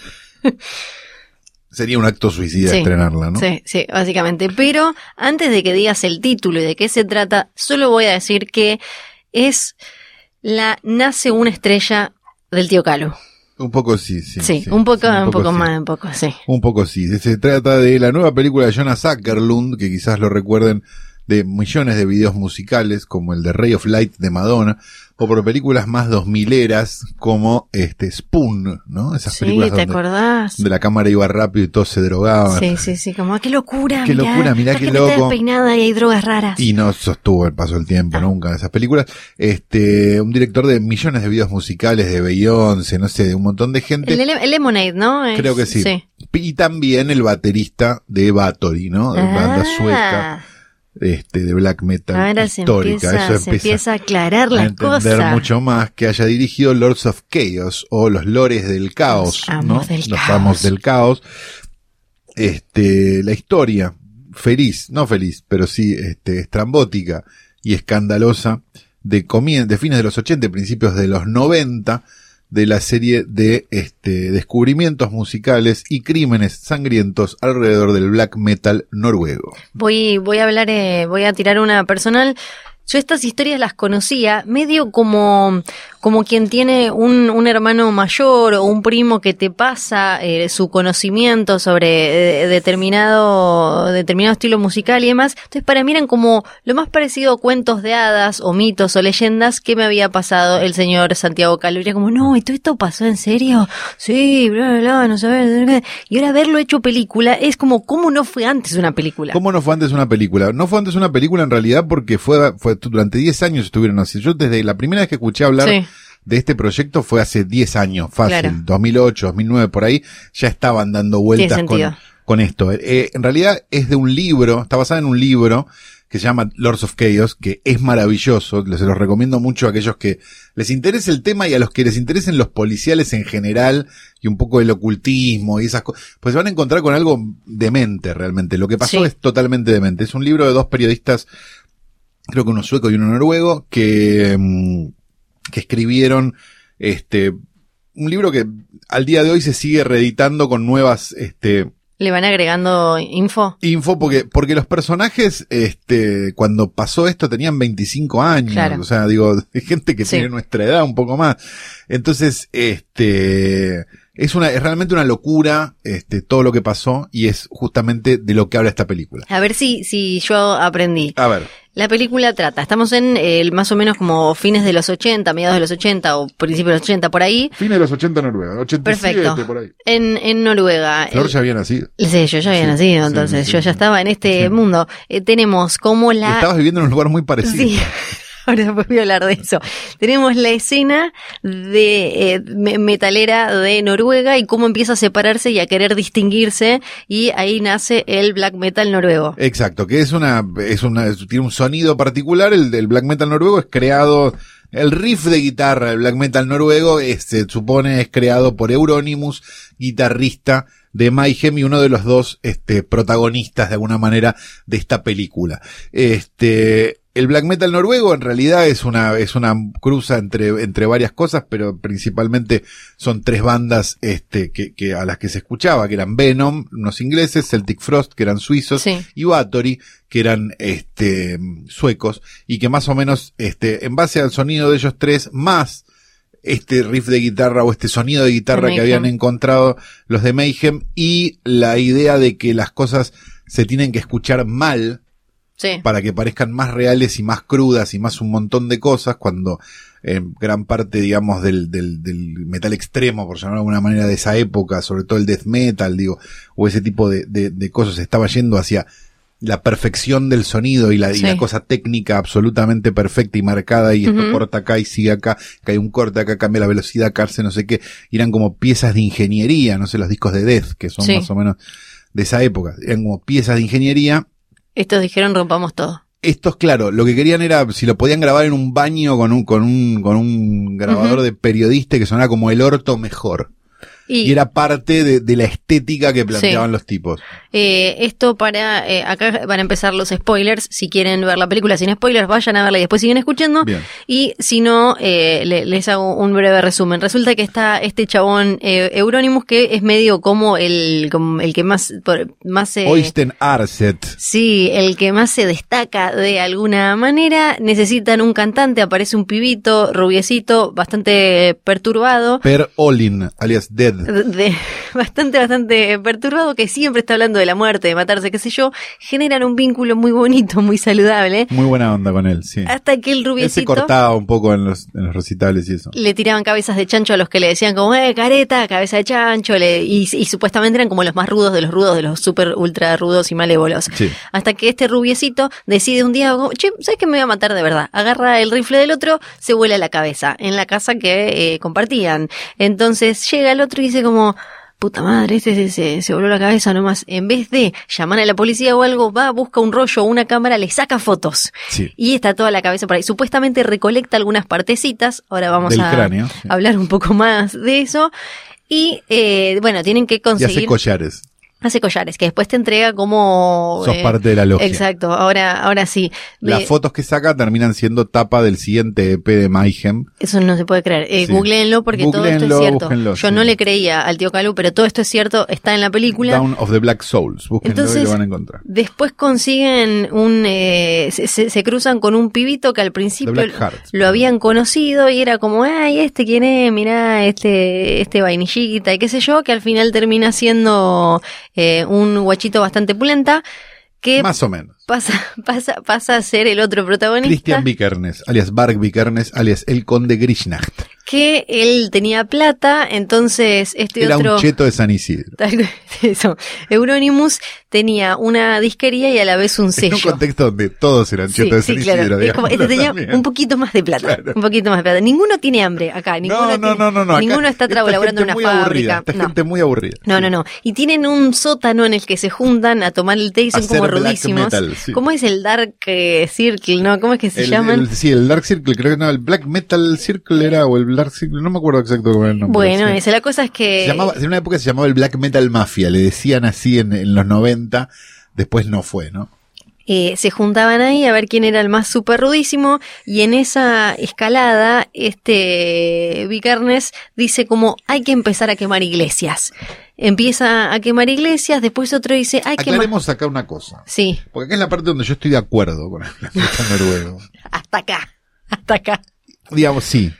sería un acto suicida Sí. estrenarla, ¿no? Sí, sí, básicamente. Pero antes de que digas el título y de qué se trata, solo voy a decir que es la Nace una estrella del tío Calo. Un poco sí, sí. Sí, sí, un poco, sí, un poco sí. más, un poco, sí. Un poco sí. Se trata de la nueva película de Jonas Ackerlund, que quizás lo recuerden de millones de videos musicales, como el de Ray of Light de Madonna, o por películas más dos mileras, como este Spoon, ¿no? Esas Sí, películas ¿te donde, acordás? donde la cámara iba rápido y todos se drogaban. Sí, sí, sí, como, qué locura, Qué mirá, locura, mirá qué loco. despeinada y hay drogas raras. Y no sostuvo el paso del tiempo Ah. nunca en esas películas. Este, un director de millones de videos musicales, de Beyoncé, no sé, de un montón de gente. el, el Lemonade, ¿no? Es- Creo que sí. Y también el baterista de Bathory, ¿no? De banda Ah. sueca, este, de black metal Ahora se histórica. empieza, Eso se empieza, empieza a aclarar a las entender cosas. mucho más que haya dirigido Lords of Chaos o Los Lores del Caos, Los amos ¿no? del Los caos. amos del caos. Este, la historia feliz, no feliz, pero sí, este, estrambótica y escandalosa de, comien- de fines de los 80 y principios de los 90 de la serie de este, descubrimientos musicales y crímenes sangrientos alrededor del black metal noruego. Voy, voy a hablar, eh, voy a tirar una personal. Yo estas historias las conocía medio como, como quien tiene un, un hermano mayor o un primo que te pasa eh, su conocimiento sobre eh, determinado, determinado estilo musical y demás. Entonces para mí eran como lo más parecido a cuentos de hadas o mitos o leyendas que me había pasado el señor Santiago era como, no, ¿y todo esto pasó en serio? Sí, bla, bla, bla, no sabes. Y ahora verlo hecho película es como, ¿cómo no fue antes una película? ¿Cómo no fue antes una película? No fue antes una película en realidad porque fue, fue durante 10 años estuvieron así. Yo desde la primera vez que escuché hablar Sí. De este proyecto fue hace 10 años, fácil, Claro. 2008, 2009 por ahí, ya estaban dando vueltas con, con esto. Eh, en realidad es de un libro, está basada en un libro que se llama Lords of Chaos, que es maravilloso, se los recomiendo mucho a aquellos que les interese el tema y a los que les interesen los policiales en general y un poco el ocultismo y esas cosas, pues se van a encontrar con algo demente realmente. Lo que pasó Sí. es totalmente demente. Es un libro de dos periodistas, creo que uno sueco y uno noruego, que, mm, que escribieron este un libro que al día de hoy se sigue reeditando con nuevas este ¿Le van agregando info? info porque porque los personajes este cuando pasó esto tenían 25 años, Claro. o sea, digo, hay gente que Sí. tiene nuestra edad un poco más. Entonces, este es una es realmente una locura este todo lo que pasó y es justamente de lo que habla esta película. A ver si, si yo aprendí. A ver, La película trata, estamos en el más o menos como fines de los 80, mediados de los 80 o principios de los 80, por ahí. fines de los 80 en Noruega, 87 Perfecto. por ahí. En, en Noruega. Flor ya había nacido. Sí, yo ya había Sí, nacido, sí, entonces sí, yo sí. ya estaba en este Sí. mundo. Eh, tenemos como la... Estabas viviendo en un lugar muy parecido. Ahora voy a hablar de eso. Tenemos la escena de eh, me- metalera de Noruega y cómo empieza a separarse y a querer distinguirse y ahí nace el black metal noruego. Exacto, que es una, es una, tiene un sonido particular, el del black metal noruego es creado, el riff de guitarra del black metal noruego es, se supone es creado por Euronymous, guitarrista de Mayhem y uno de los dos, este, protagonistas de alguna manera de esta película. Este, el black metal noruego en realidad es una, es una cruza entre, entre varias cosas, pero principalmente son tres bandas, este, que, que a las que se escuchaba, que eran Venom, unos ingleses, Celtic Frost, que eran suizos, Sí. y Bathory, que eran este suecos, y que más o menos, este, en base al sonido de ellos tres, más este riff de guitarra o este sonido de guitarra De que habían encontrado los de Mayhem, y la idea de que las cosas se tienen que escuchar mal Sí. para que parezcan más reales y más crudas y más un montón de cosas, cuando eh, gran parte, digamos, del, del, del metal extremo, por llamarlo de alguna manera, de esa época, sobre todo el death metal, digo, o ese tipo de, de, de cosas, estaba yendo hacia la perfección del sonido y la, y la cosa técnica absolutamente perfecta y marcada y esto corta acá y sigue acá, que hay un corte acá, cambia la velocidad, hace no sé qué, y eran como piezas de ingeniería, no sé, los discos de death, que son Sí. más o menos de esa época, eran como piezas de ingeniería Estos dijeron rompamos todo. estos, claro, lo que querían era si lo podían grabar en un baño con un, con un, con un grabador de periodista que sonara como el orto mejor. Y, Y era parte de, de la estética que planteaban los tipos. eh, esto para, eh, acá van a empezar los spoilers. Si quieren ver la película sin spoilers, vayan a verla y después siguen escuchando. Bien. Y si no, eh, le- les hago un breve resumen. Resulta que está este chabón Euronymous que es medio como el, como el que más, más eh, Oysten Arset. Sí, el que más se destaca de alguna manera. Necesitan un cantante, aparece un pibito, rubiecito, bastante perturbado. Per Olin, alias Dead. De- bastante, bastante perturbado, que siempre está hablando de la muerte, de matarse, qué sé yo, generan un vínculo muy bonito, muy saludable, Muy buena onda con él, sí. hasta que el Él se rubiecito cortaba un poco en los, en los recitales y eso. le tiraban cabezas de chancho a los que le decían como, eh, careta, cabeza de chancho, le- y, y supuestamente eran como los más rudos de los rudos, de los super ultra rudos y malévolos. Sí. Hasta que este rubiecito decide un día, como, che, ¿sabes que me voy a matar de verdad? Agarra el rifle del otro, se vuela la cabeza en la casa que eh, compartían. Entonces llega el otro y dice como, puta madre, este se, se, se voló la cabeza nomás. En vez de llamar a la policía o algo, va, busca un rollo o una cámara, le saca fotos. Sí. Y está toda la cabeza por ahí. Supuestamente recolecta algunas partecitas. Ahora vamos Del a cráneo, sí. hablar un poco más de eso. Y eh, bueno, tienen que Y conseguir. hace collares. Hace collares, que después te entrega como. Sos eh, parte de la logia. Exacto, ahora, ahora sí. Las fotos que saca terminan siendo tapa del siguiente EP de Mayhem. Eso no se puede creer. Eh, Sí. Googleenlo porque todo esto es cierto. búsquenlo, Yo sí. no le creía al tío Calú, pero todo esto es cierto, está en la película. Down of the Black Souls. Búsquenlo y Entonces, lo van a encontrar. Después consiguen un, eh, se, se- se cruzan con un pibito que al principio lo habían conocido y era como, ay, este quién es, mirá, este, este vainillita y qué sé yo, que al final termina siendo eh, un guachito bastante pulenta que Más o menos. Pasa, pasa, pasa a ser el otro protagonista. Cristian Vikernes, alias Bark Vikernes, alias el conde Grishnacht. que él tenía plata, entonces este Era otro... un cheto de San Isidro. Eso. Euronymous tenía una disquería y a la vez un En un sello. contexto donde todos eran Sí, chetos de sí, San claro. Isidro. Es como, este digamos, tenía también. un poquito más de plata. Claro. Un poquito más de plata. Ninguno tiene hambre acá. Ninguno No, no, no, no, no. Ninguno está trabajando en una muy aburrida, fábrica. Esta No. gente muy aburrida. No, no, no. Y tienen un sótano en el que se juntan a tomar el té y son Hacer como rudísimos. metal, sí. ¿Cómo es el Dark eh, Circle? ¿No? ¿Cómo es que se El- llaman? el- sí, el Dark Circle, creo que no, el Black Metal Circle era, o el Dark Circle, no me acuerdo exacto cómo era el nombre. bueno, sí. esa, la cosa es que... Se llamaba, en una época se llamaba el Black Metal Mafia, le decían así en, en los 90, después no fue, ¿no? Eh, se juntaban ahí a ver quién era el más super rudísimo y en esa escalada este Vikernes dice como hay que empezar a quemar iglesias. Empieza a quemar iglesias, después otro dice hay que... Aclaremos acá una cosa, Sí, porque acá es la parte donde yo estoy de acuerdo con el noruego. hasta acá, hasta acá. digamos, sí,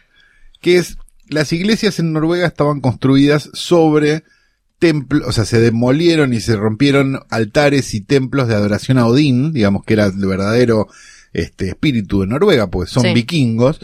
que es, las iglesias en Noruega estaban construidas sobre templos, o sea, se demolieron y se rompieron altares y templos de adoración a Odín, digamos que era el verdadero este espíritu de Noruega, porque son Sí. vikingos,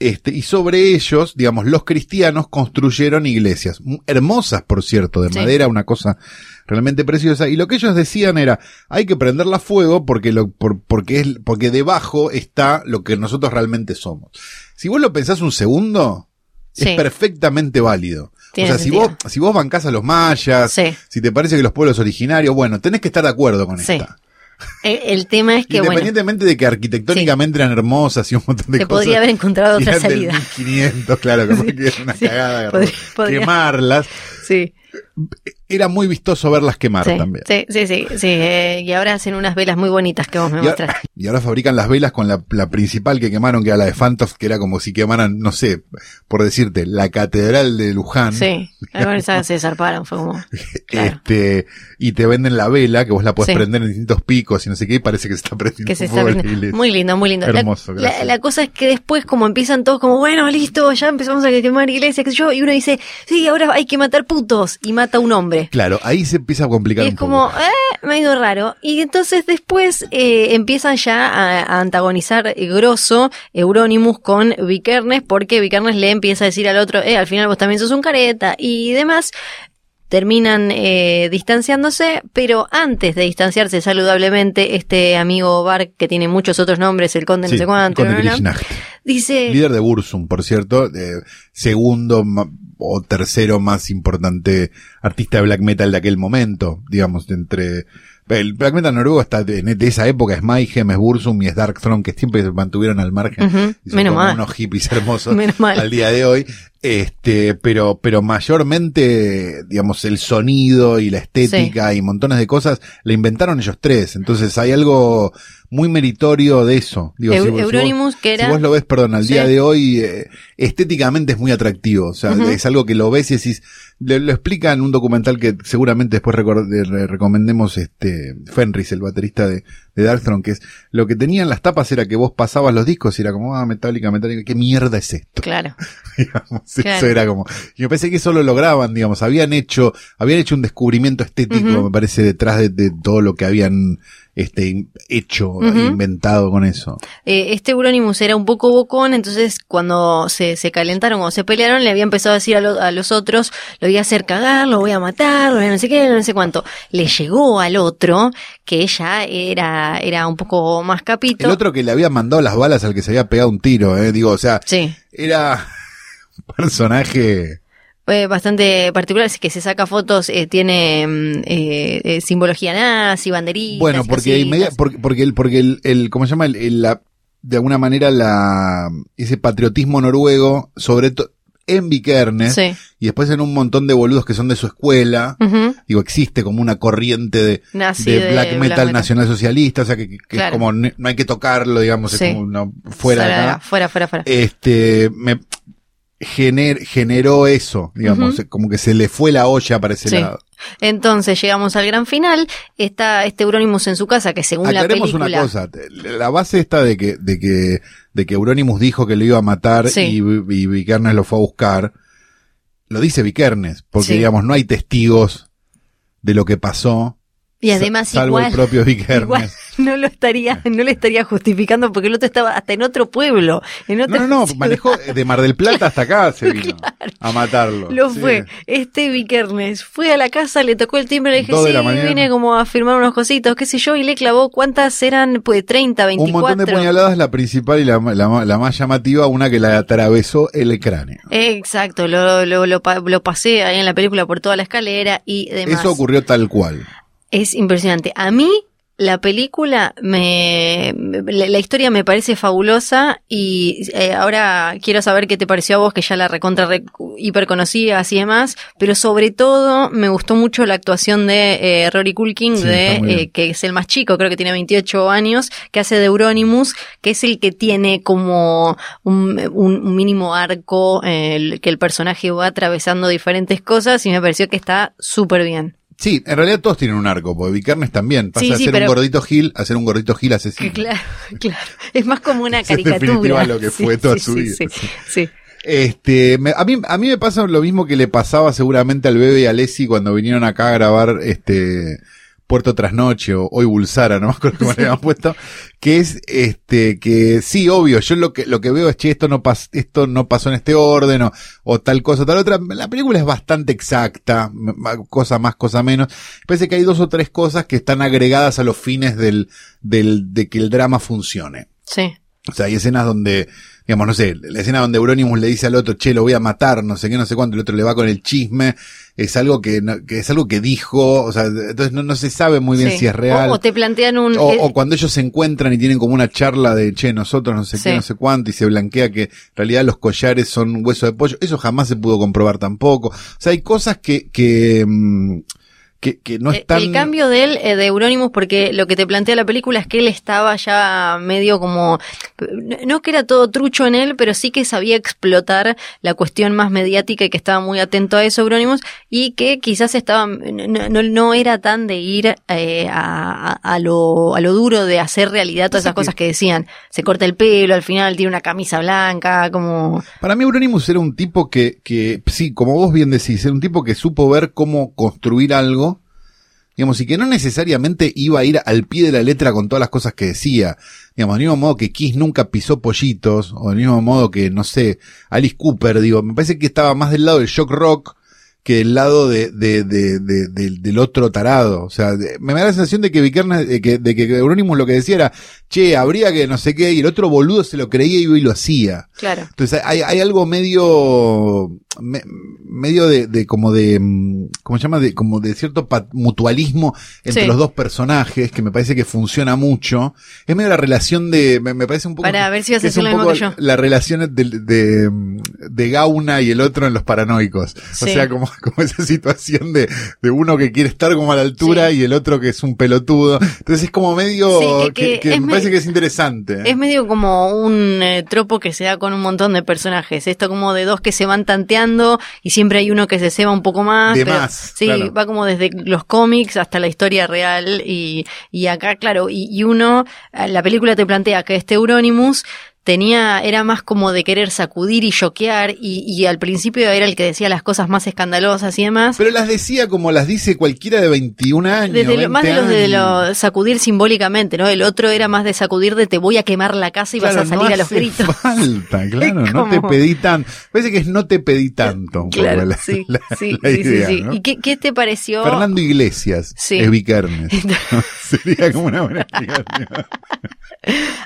Este, y sobre ellos, digamos, los cristianos construyeron iglesias, hermosas, por cierto, de Sí. madera, una cosa realmente preciosa. Y lo que ellos decían era, hay que prenderla a fuego porque lo, por- porque es, porque debajo está lo que nosotros realmente somos. Si vos lo pensás un segundo, Sí. es perfectamente válido. Tiene o sea, si vos, si vos bancás a los mayas, Sí. si te parece que los pueblos originarios, bueno, tenés que estar de acuerdo con Sí. esta. El, el tema es que, bueno, Independientemente de que arquitectónicamente eran hermosas y un montón de se cosas. podría haber encontrado otra salida. 1500, claro, que era una sí, cagada podría- podría. quemarlas. Sí. Era muy vistoso verlas quemar Sí, también. sí, sí, sí, sí, eh, y ahora hacen unas velas muy bonitas que vos me Y, mostraste. y ahora fabrican las velas con la, la principal que quemaron, que era la de Fantoft, que era como si quemaran, no sé, por decirte, la catedral de Luján. Sí, esas se zarparon, fue como, claro, Este, y te venden la vela, que vos la podés Sí. prender en distintos picos y no sé qué, y parece que se está prendiendo que se está prendiendo. Muy lindo, muy lindo. Hermoso, la, cosa es que después como empiezan todos como, bueno, listo, ya empezamos a quemar iglesias, sé yo, y uno dice, sí, ahora hay que matar putos, y mata a un hombre. Claro, ahí se empieza a complicar Y un es como, poco. eh, medio raro. Y entonces después eh, empiezan ya a, a antagonizar eh, grosso Euronymous con Vikernes, porque Vikernes le empieza a decir al otro, eh, al final vos también sos un careta y demás. Terminan eh, distanciándose, pero antes de distanciarse saludablemente, este amigo Bark, que tiene muchos otros nombres, el conde Sí, no sé cuánto, Conde bla, Krishnacht. Dice, Líder de Bursum, por cierto, eh, segundo o tercero más importante artista de black metal de aquel momento, digamos, entre el black metal noruego está de, de esa época es Mayhem, es Bursum y es Darkthrone que siempre se mantuvieron al margen Ujú, y son menos mal. unos hippies hermosos Menos mal. al día de hoy. Este, pero, pero mayormente, digamos, el sonido y la estética y montones de cosas la inventaron ellos tres. Entonces hay algo muy meritorio de eso. Digo, Eu- si vos- si vos- Euronymous, que era... si vos lo ves, perdón, al Sí. día de hoy, eh, estéticamente es muy atractivo. O sea, es algo que lo ves y decís, le- lo explica en un documental que seguramente después re- recomendemos, este, Fenris, el baterista de, de Darkthrone, que es, lo que tenían las tapas era que vos pasabas los discos y era como, ah, metálica, metálica, ¿qué mierda es esto? Claro. digamos, Claro. eso era como, y me parece que eso lo lograban, digamos, habían hecho, habían hecho un descubrimiento estético, me parece, detrás de, de todo lo que habían, este, hecho, Ujú. inventado con eso. Eh, este Euronymous era un poco bocón, entonces cuando se, se calentaron o se pelearon, le había empezado a decir a, lo- a los otros, lo voy a hacer cagar, lo voy a matar, lo voy a no sé qué, no sé cuánto. Le llegó al otro, que ya era, era un poco más capito. El otro que le había mandado las balas al que se había pegado un tiro, eh, digo, o sea, Sí. era personaje, bastante particular, es que se saca fotos, eh, tiene mm, eh, eh, simbología nazi, banderitas. bueno, porque, inmedia- porque, porque el, porque el, el, ¿cómo se llama? El, el- la, de alguna manera la, ese patriotismo noruego, sobre todo en Vikernes, Sí. y después en un montón de boludos que son de su escuela, digo, existe como una corriente de, Nazi de de black metal metal. nacional socialista, o sea que, que Claro. es como, no hay que tocarlo, digamos, Sí. es como no, fuera de acá. Fuera, fuera, fuera. Este, me gener, generó eso, digamos, como que se le fue la olla para ese Sí. lado. Entonces llegamos al gran final. Está este Euronymous en su casa, que según la Aclaremos película. una cosa, la base está de que, de que, de que Euronymous dijo que lo iba a matar Sí. y, y Vikernes lo fue a buscar. Lo dice Vikernes, porque Sí. digamos, no hay testigos de lo que pasó. Y además sa- salvo igual, el propio igual no lo estaría, no le estaría justificando porque el otro estaba hasta en otro pueblo. En No, otra no, no, manejó de Mar del Plata hasta acá se vino a matarlo. Lo Sí. fue. Este Vikernes fue a la casa, le tocó el timbre, le dije, sí, vine como a firmar unos cositos, qué sé yo, y le clavó, ¿cuántas eran? Pues 30, Un montón 24. de puñaladas, la principal y la, la- la más llamativa, una que la atravesó el cráneo. Exacto, lo, lo, lo, lo pasé ahí en la película por toda la escalera y demás. Eso ocurrió tal cual. Es impresionante. A mí la película me, la, la historia me parece fabulosa y eh, ahora quiero saber qué te pareció a vos que ya la recontra re- hiper conocías y demás, pero sobre todo me gustó mucho la actuación de eh, Rory Culkin Sí, de eh, que es el más chico, creo que tiene 28 años, que hace de Euronymous, que es el que tiene como un, mínimo arco eh, el- que el personaje va atravesando diferentes cosas y me pareció que está súper bien. Sí, en realidad todos tienen un arco, porque Vikernes también. Pasa Sí, a sí, ser pero- un gordito gil a ser un gordito gil asesino. Claro, claro. Es más como una Esa es caricatura. definitiva lo que fue toda su sí, vida. Sí, sí. Este, me- a mí, a mí me pasa lo mismo que le pasaba seguramente al Bebe y a Leslie cuando vinieron acá a grabar este Puerto Trasnoche o hoy Bulsara, no me acuerdo cómo le habían puesto, que es este, que sí, obvio, yo lo que, lo que veo es que esto no pas, esto no pasó en este orden o, o tal cosa, tal otra. La película es bastante exacta, cosa más, cosa menos. Parece que hay dos o tres cosas que están agregadas a los fines del, del, de que el drama funcione. Sí. O sea, hay escenas donde, digamos, no sé, la escena donde Euronymous le dice al otro, che, lo voy a matar, no sé qué, no sé cuánto, el otro le va con el chisme, es algo que, que es algo que dijo, o sea, entonces no, no se sabe muy bien Sí. si es real. O, o te plantean un... O, o cuando ellos se encuentran y tienen como una charla de, che, nosotros no sé Sí. qué, no sé cuánto, y se blanquea que en realidad los collares son hueso de pollo, eso jamás se pudo comprobar tampoco. O sea, hay cosas que, que, mm, que, que no Eh, están... El cambio de él, eh, de Euronymous, porque lo que te plantea la película es que él estaba ya medio como, no que era todo trucho en él, pero sí que sabía explotar la cuestión más mediática y que estaba muy atento a eso Euronymous y que quizás estaba, no, no, no era tan de ir eh, a, a, lo, a lo duro de hacer realidad todas esas que- cosas que decían. Se corta el pelo, al final tiene una camisa blanca, como... Para mí Euronymous era un tipo que, que, sí, como vos bien decís, era un tipo que supo ver cómo construir algo, digamos, y que no necesariamente iba a ir al pie de la letra con todas las cosas que decía. Digamos, del mismo modo que Kiss nunca pisó pollitos, o del mismo modo que, no sé, Alice Cooper, digo, me parece que estaba más del lado del shock rock que del lado de, de, de, de- del- del otro tarado. O sea, me da la sensación de que Vikernes, de que, de que Euronymous lo que decía era, che, habría que no sé qué, y el otro boludo se lo creía y lo hacía. Claro. Entonces hay, hay algo medio, me- medio de, de como de, mm, ¿cómo se llama? De, como de cierto mutualismo entre Sí. los dos personajes que me parece que funciona mucho. Es medio la relación de, me, me parece un poco. Para ver si vas a decir lo mismo que yo. La relación de, de, de Gauna y el otro en los paranoicos. O sea, como, como esa situación de, de uno que quiere estar como a la altura Sí. y el otro que es un pelotudo. Entonces es como medio, Sí, que- me parece que es interesante. Es medio como un eh, tropo que se da con un montón de personajes. Esto como de dos que se van tanteando y siempre hay uno que se ceba un poco más. De pero- más, Sí, claro. va como desde los cómics hasta la historia real y, y acá, claro, y, y uno, eh, la película te plantea que este Euronymous tenía, era más como de querer sacudir y choquear y, y al principio era el que decía las cosas más escandalosas y demás. Pero las decía como las dice cualquiera de 21 años. Desde lo- más de 20 los de lo sacudir simbólicamente, ¿no? El otro era más de sacudir de te voy a quemar la casa y vas a salir no a los hace gritos. falta, claro, no te pedí tan. Parece que es no te pedí tanto. Claro, la- sí, la- sí, la sí, sí, idea, sí. ¿no? ¿Y qué, qué te pareció? Fernando Iglesias Sí. es Vikernes. Sería como una buena explicación.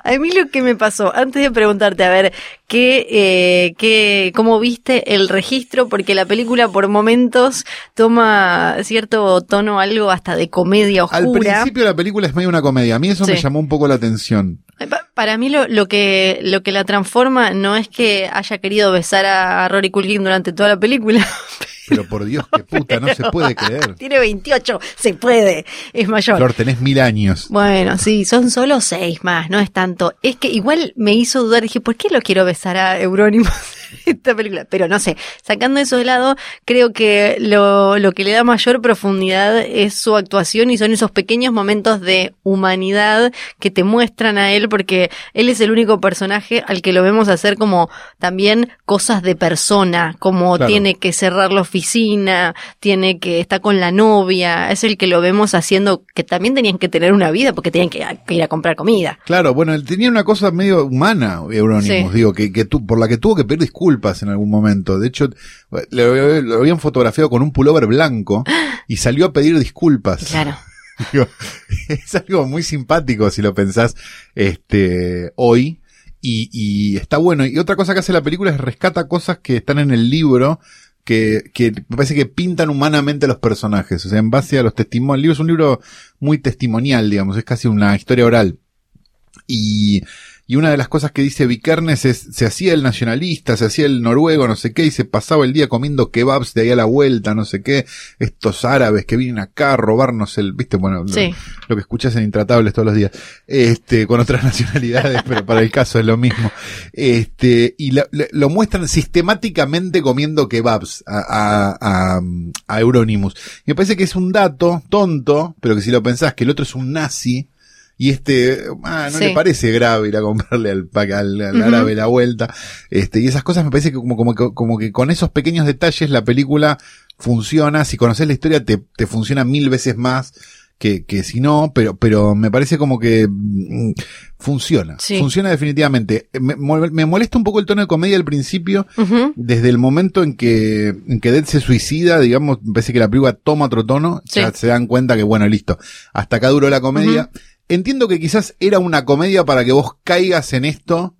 A mí lo que me pasó, antes de preguntarte, a ver, ¿qué, eh, qué, ¿cómo viste el registro? Porque la película por momentos toma cierto tono, algo hasta de comedia Al oscura. principio la película es medio una comedia. A mí eso me llamó un poco la atención. Pa- Para mí lo, lo que lo que la transforma no es que haya querido besar a, a Rory Culkin durante toda la película. Pero por Dios, qué puta, no se puede creer. Tiene 28, se puede, es mayor. Flor, tenés mil años. Bueno, sí, son solo seis más, no es tanto. Es que igual me hizo dudar, dije, ¿por qué lo quiero besar a Euronymous en esta película? Pero no sé, sacando eso de lado, creo que lo, lo que le da mayor profundidad es su actuación y son esos pequeños momentos de humanidad que te muestran a él, porque él es el único personaje al que lo vemos hacer como también cosas de persona, como Claro. tiene que cerrar la oficina, tiene que estar con la novia, es el que lo vemos haciendo que también tenían que tener una vida porque tenían que, que ir a comprar comida. Claro, bueno, él tenía una cosa medio humana, Euronymous, Sí. digo, que, que tu- por la que tuvo que pedir disculpas en algún momento. De hecho, lo habían fotografiado con un pullover blanco y salió a pedir disculpas. Claro. Digo, es algo muy simpático si lo pensás este hoy. Y, y está bueno. Y otra cosa que hace la película es rescata cosas que están en el libro que, que me parece que pintan humanamente a los personajes. O sea, en base a los testimonios. El libro es un libro muy testimonial, digamos, es casi una historia oral. Y, y una de las cosas que dice Vikernes es, se hacía el nacionalista, se hacía el noruego, no sé qué, y se pasaba el día comiendo kebabs de ahí a la vuelta, no sé qué, estos árabes que vienen acá a robarnos el, viste, bueno, lo- Sí. lo, que escuchas en Intratables todos los días, este, con otras nacionalidades, pero para el caso es lo mismo. Este, y lo muestran sistemáticamente comiendo kebabs a, a, a, a Euronymous. Y me parece que es un dato tonto, pero que si lo pensás que el otro es un nazi, y este, ah, no Sí. le parece grave ir a comprarle al, al, al Ujú. árabe la vuelta. Este, y esas cosas me parece que como, como, que- como que con esos pequeños detalles la película funciona. Si conoces la historia te, te funciona mil veces más que, que si no, pero, pero me parece como que mm, funciona. Sí. Funciona definitivamente. Me, mol- me molesta un poco el tono de comedia al principio, desde el momento en que, en que Dead se suicida, digamos, me parece que la película toma otro tono, ya se dan cuenta que bueno, listo, hasta acá duró la comedia. Entiendo que quizás era una comedia para que vos caigas en esto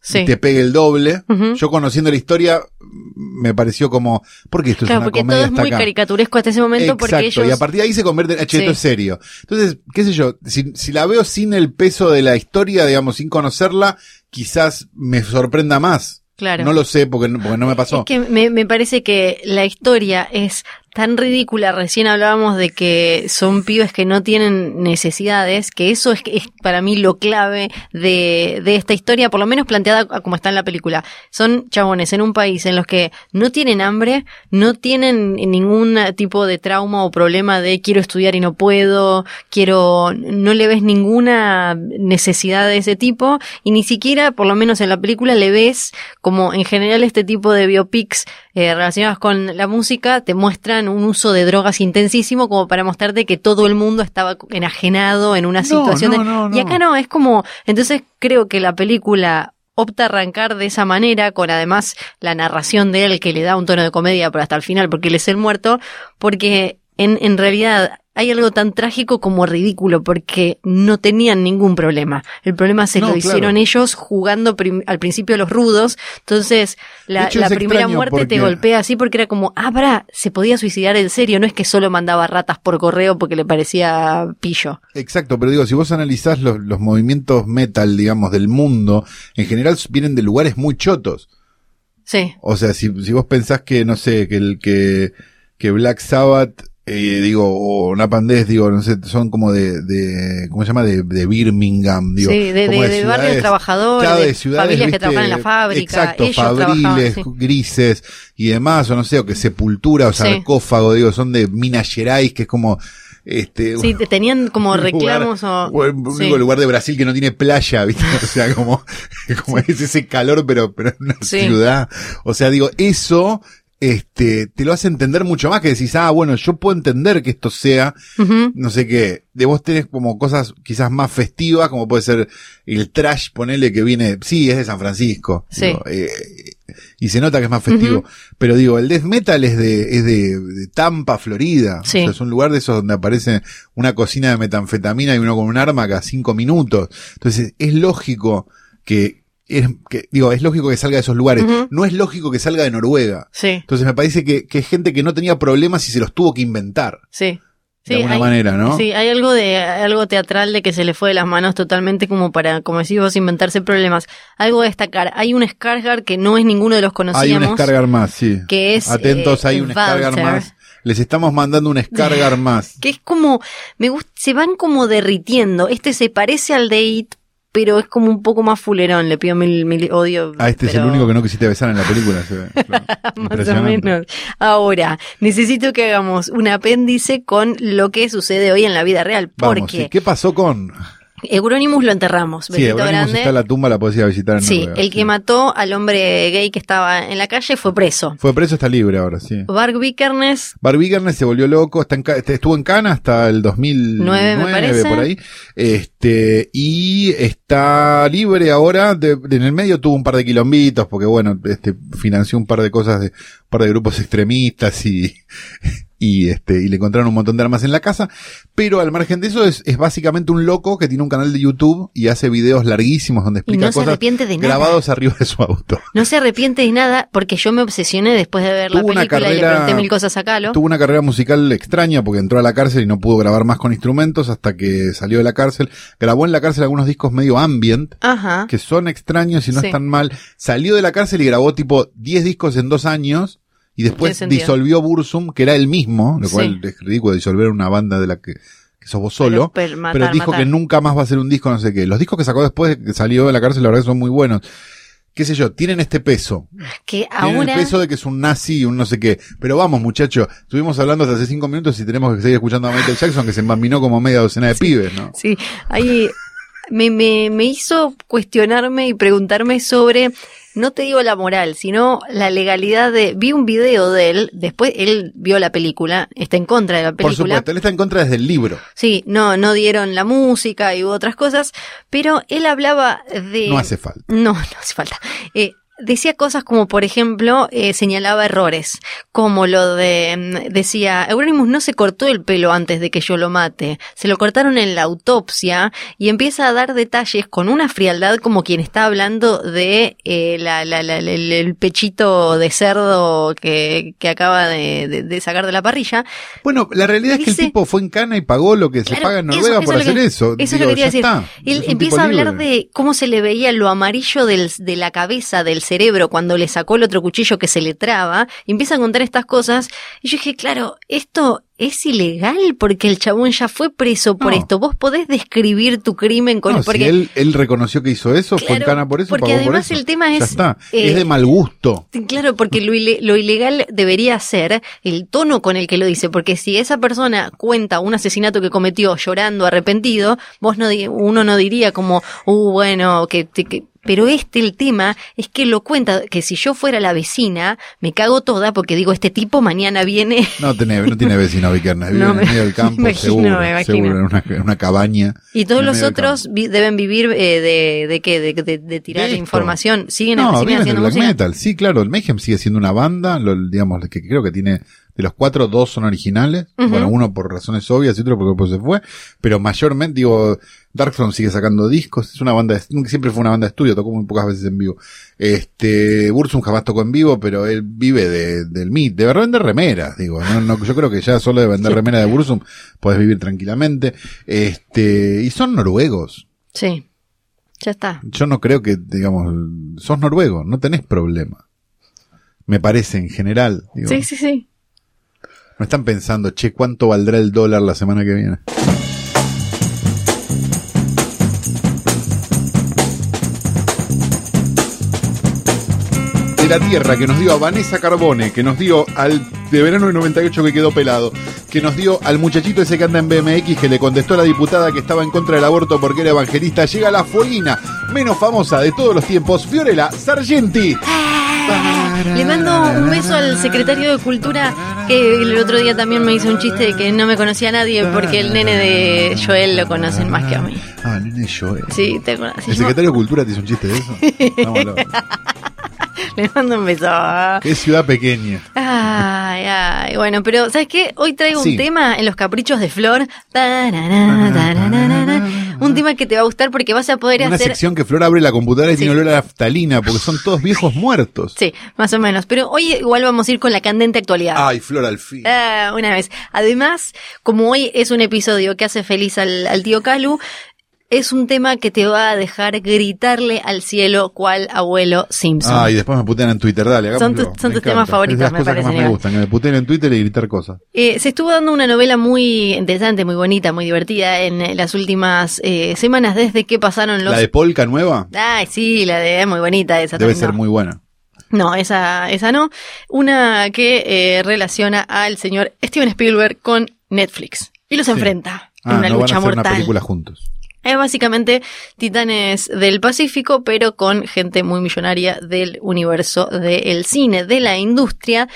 Sí. y te pegue el doble. Yo conociendo la historia, mm, me pareció como, ¿por qué esto Claro, es una porque comedia todo es muy acá? caricaturesco hasta ese momento porque Exacto, ellos... y a partir de ahí se convierte en, "Ah, che, esto es serio. Entonces, qué sé yo, si, si la veo sin el peso de la historia, digamos, sin conocerla, quizás me sorprenda más. Claro. No lo sé porque no, porque no me pasó. Es que me, me parece que la historia es tan ridícula. Recién hablábamos de que son pibes que no tienen necesidades, que eso es, para mí lo clave de, de esta historia, por lo menos planteada como está en la película. Son chabones en un país en los que no tienen hambre, no tienen ningún tipo de trauma o problema de quiero estudiar y no puedo, quiero, no le ves ninguna necesidad de ese tipo y ni siquiera, por lo menos en la película, le ves como en general este tipo de biopics eh, relacionados con la música te muestran un uso de drogas intensísimo como para mostrarte que todo el mundo estaba enajenado en una No, situación no, de... no, Y acá no, es como... Entonces creo que la película opta a arrancar de esa manera, con además la narración de él que le da un tono de comedia, pero hasta el final, porque él es el muerto, porque en, en realidad hay algo tan trágico como ridículo, porque no tenían ningún problema. El problema se No, lo claro. hicieron ellos jugando al principio los rudos, entonces la, primera muerte te golpea así porque era como, ah, pará, se podía suicidar en serio, no es que solo mandaba ratas por correo porque le parecía pillo. Exacto, pero digo, si vos analizás los, los movimientos metal, digamos, del mundo, en general vienen de lugares muy chotos. Sí. O sea, si, si vos pensás que, no sé, que el que, que Black Sabbath, eh, digo, o Death, digo, no sé, son como de, de ¿cómo se llama? De, de Birmingham, digo. sí, de, como de, de barrios ciudades- trabajadores, claro, de, de ciudades, familias que trabajan en la fábrica, exacto, ellos fabriles, sí. grises y demás, o no sé, o que sepultura o Sí. sarcófago, digo, son de Minas Gerais, que es como, este, Sí, te tenían como un lugar- reclamos o... sí. único lugar de Brasil que no tiene playa, ¿viste? O sea, como, como es ese calor, pero, pero en una ciudad. O sea, digo, eso, este, te lo hace entender mucho más que decís, ah, bueno, yo puedo entender que esto sea, no sé qué, de vos tenés como cosas quizás más festivas, como puede ser el trash, ponele que viene, sí, es de San Francisco. Sí. digo, eh, y se nota que es más festivo. Pero digo, el death metal es de, es de, de Tampa, Florida. Sí. O sea, es un lugar de esos donde aparece una cocina de metanfetamina y uno con un arma cada cinco minutos. Entonces, es lógico que, es, que digo, es lógico que salga de esos lugares. No es lógico que salga de Noruega. Sí, Entonces me parece que, que es gente que no tenía problemas y se los tuvo que inventar. sí. Sí, de alguna hay- manera, ¿no? Sí, hay algo de algo teatral de que se le fue de las manos totalmente como para, como decís vos, inventarse problemas. Algo a destacar. Hay un Skargar que no es ninguno de los Hay conocíamos. un Scargar más, sí. que es, Atentos, eh, hay un Scargar más. Les estamos mandando un Scargar más. que es como, me gusta, se van como derritiendo. Este se parece al de It, pero es como un poco más fulerón, le pido mil, mil odio. Ah, este es el único que no quisiste besar en la película. se ve. Claro. Más o menos. Ahora, necesito que hagamos un apéndice con lo que sucede hoy en la vida real. Vamos, Porque. ¿qué pasó con...? Euronymous lo enterramos, Sí, Euronymous grande. está en la tumba, la podés ir a visitar en Sí, Noruega, el que mató al hombre gay que estaba en la calle fue preso. Fue preso, está libre ahora, sí. Bark Vikernes, Barbie Garner se volvió loco, está en Ca- este, estuvo en Cana hasta el 2009, Nueve, me parece. por ahí. Este, y está libre ahora, de- de- en el medio tuvo un par de quilombitos, porque bueno, este, financió un par de cosas de, un par de grupos extremistas y, y este, y le encontraron un montón de armas en la casa, pero al margen de eso es, es básicamente un loco que tiene un canal de YouTube y hace videos larguísimos donde y explica no se cosas arrepiente de nada. grabados arriba de su auto. No se arrepiente de nada porque yo me obsesioné después de ver la Tuvo una película y le carrera- pregunté mil cosas a Calo. Tuvo una carrera musical extraña porque entró a la cárcel y no pudo grabar más con instrumentos hasta que salió de la cárcel. Grabó en la cárcel algunos discos medio ambient, Ajá. que son extraños y no Sí. están mal. Salió de la cárcel y grabó tipo 10 discos en dos años y después disolvió Bursum, que era él mismo, lo Sí. cual es ridículo disolver una banda de la que, que sos vos solo. Pero, matar, dijo matar. que nunca más va a hacer un disco, no sé qué. Los discos que sacó después de que salió de la cárcel, la verdad son muy buenos. Qué sé yo, tienen este peso. Que Tienen ahora... el peso de que es un nazi y un no sé qué. Pero vamos, muchachos, estuvimos hablando hasta hace cinco minutos y tenemos que seguir escuchando a Michael Jackson que se embaminó como media docena de pibes, ¿no? Sí, hay, me, me, me hizo cuestionarme y preguntarme sobre no te digo la moral, sino la legalidad de... Vi un video de él, después él vio la película, está en contra de la película. Por supuesto, él está en contra desde el libro. Sí, no, no dieron la música y hubo otras cosas, pero él hablaba de... No hace falta. No, no hace falta. Eh, decía cosas como, por ejemplo, eh, señalaba errores, como lo de, mm, decía, Euronymous no se cortó el pelo antes de que yo lo mate, se lo cortaron en la autopsia y empieza a dar detalles con una frialdad como quien está hablando de eh, la, la, la, el, pechito de cerdo que, que acaba de, de- de sacar de la parrilla. Bueno, la realidad es que el tipo fue en Cana y pagó lo que se Claro, paga en Noruega eso por hacer que- eso. Eso es lo que quería decir. está. Él Es un empieza a hablar libre. de cómo se le veía lo amarillo del, de la cabeza, del cerebro, cuando le sacó el otro cuchillo que se le traba, y empieza a contar estas cosas. Y yo dije, claro, esto es ilegal porque el chabón ya fue preso por No. esto. Vos podés describir tu crimen con No, porque si él, él reconoció que hizo eso, fue en Claro, Cana por eso, porque pagó por además eso. el tema Ya es, está. eh, es de mal gusto. Claro, porque lo, lo ilegal debería ser el tono con el que lo dice, porque si esa persona cuenta un asesinato que cometió llorando, arrepentido, vos no, uno no diría como, uh, bueno, que- que- pero este el tema es que lo cuenta, que si yo fuera la vecina, me cago toda porque digo, este tipo mañana viene No tiene, no tiene vecino Vikernes, vive No, en el medio del campo, imagino, seguro, seguro, en una, en una cabaña. y todos el los otros vi- deben vivir eh, de, de qué, de, de- de tirar información, siguen, No, siguen viven haciendo black música. metal. Sí, claro, el Mayhem sigue siendo una banda, lo, digamos, que creo que tiene, de los cuatro, dos son originales. Bueno, uno por razones obvias y otro porque pues se fue. Pero mayormente, digo, Darkthrone sigue sacando discos, es una banda, de- siempre fue una banda de estudio, tocó muy pocas veces en vivo. Este, Bursum jamás tocó en vivo, pero él vive de, del MIT, de vender remeras, digo, no, no, yo creo que ya solo de vender remeras de Bursum podés vivir tranquilamente. Este, y son noruegos. Sí, ya está. Yo no creo que, digamos, sos noruego, no tenés problema. Me parece en general. digo. Sí, sí, sí. No están pensando, che, ¿cuánto valdrá el dólar la semana que viene? De la tierra que nos dio a Vanessa Carbone, que nos dio al de verano del 98 que quedó pelado, que nos dio al muchachito ese que anda en BMX que le contestó a la diputada que estaba en contra del aborto porque era evangelista, llega la fueguina menos famosa de todos los tiempos, Fiorella Sargenti. Le mando un beso al secretario de Cultura que el otro día también me hizo un chiste de que no me conocía a nadie porque el nene de Joel lo conocen más que a mí. Ah, nene Joel. Sí, te conoces. ¿El secretario de Cultura te hizo un chiste de eso? Le mando un beso. Qué ciudad pequeña. Ay, ay, bueno, pero ¿sabes qué? Hoy traigo Sí. un tema en los caprichos de Flor. Tarará, tarará, Un tema que te va a gustar porque vas a poder Una hacer... sección que Flor abre la computadora y Sí. tiene olor a naftalina porque son todos viejos muertos. Sí, más o menos. Pero hoy igual vamos a ir con la candente actualidad. Ay, Flor al fin. Ah, una vez. Además, como hoy es un episodio que hace feliz al, al tío Calu, es un tema que te va a dejar gritarle al cielo cual abuelo Simpson. Ay, después me putean en Twitter, dale, Son tus- son Me tus encanta. temas favoritos, Es de las me cosas que parece, más me gustan, que me puteen en Twitter y gritar cosas. Eh, se estuvo dando una novela muy interesante, muy bonita, muy divertida en las últimas eh, semanas desde que pasaron los... La de Polka nueva Ay, sí, la de muy bonita esa debe ser no. muy buena. No, esa, esa no. Una que eh, relaciona al señor Steven Spielberg con Netflix y los enfrenta en Ah, una no van a lucha hacer una mortal. película juntos. Es básicamente Titanes del Pacífico, pero con gente muy millonaria del universo del cine, de la industria,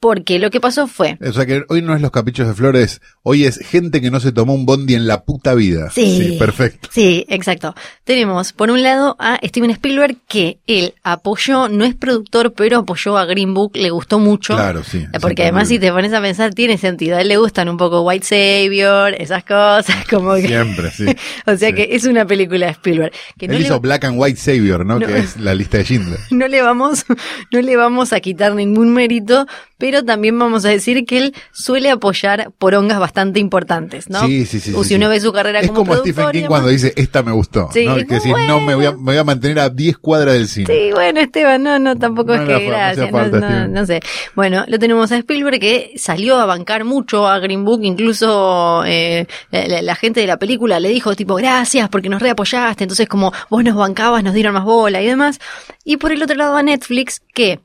porque lo que pasó fue... O sea que hoy no es los caprichos de Flores, hoy es gente que no se tomó un bondi en la puta vida. Sí. perfecto. Sí, exacto. Tenemos por un lado a Steven Spielberg que él apoyó, no es productor, pero apoyó a Green Book, le gustó mucho. Claro, sí. Porque además si sí. te pones a pensar tiene sentido, a él le gustan un poco White Savior, esas cosas, como que... Siempre, sí. o sea Sí. que es una película de Spielberg. Que no Él le, hizo Black and White Savior, ¿no? No. Que es la lista de Schindler. no le vamos, no le vamos a quitar ningún mérito, pero también vamos a decir que él suele apoyar porongas bastante importantes, ¿no? Sí, sí, sí. O sí, si uno sí. ve su carrera es como, Stephen King cuando dice, esta me gustó. Sí, ¿no? Que si no, me voy, a, me voy a mantener a 10 cuadras del cine. Sí, bueno, Esteban, no, no, tampoco No es que gracias, no, no, no sé. Bueno, lo tenemos a Spielberg que salió a bancar mucho a Green Book, incluso eh, la, la- la gente de la película le dijo tipo, gracias porque nos reapoyaste, entonces como vos nos bancabas, nos dieron más bola y demás. Y por el otro lado a Netflix que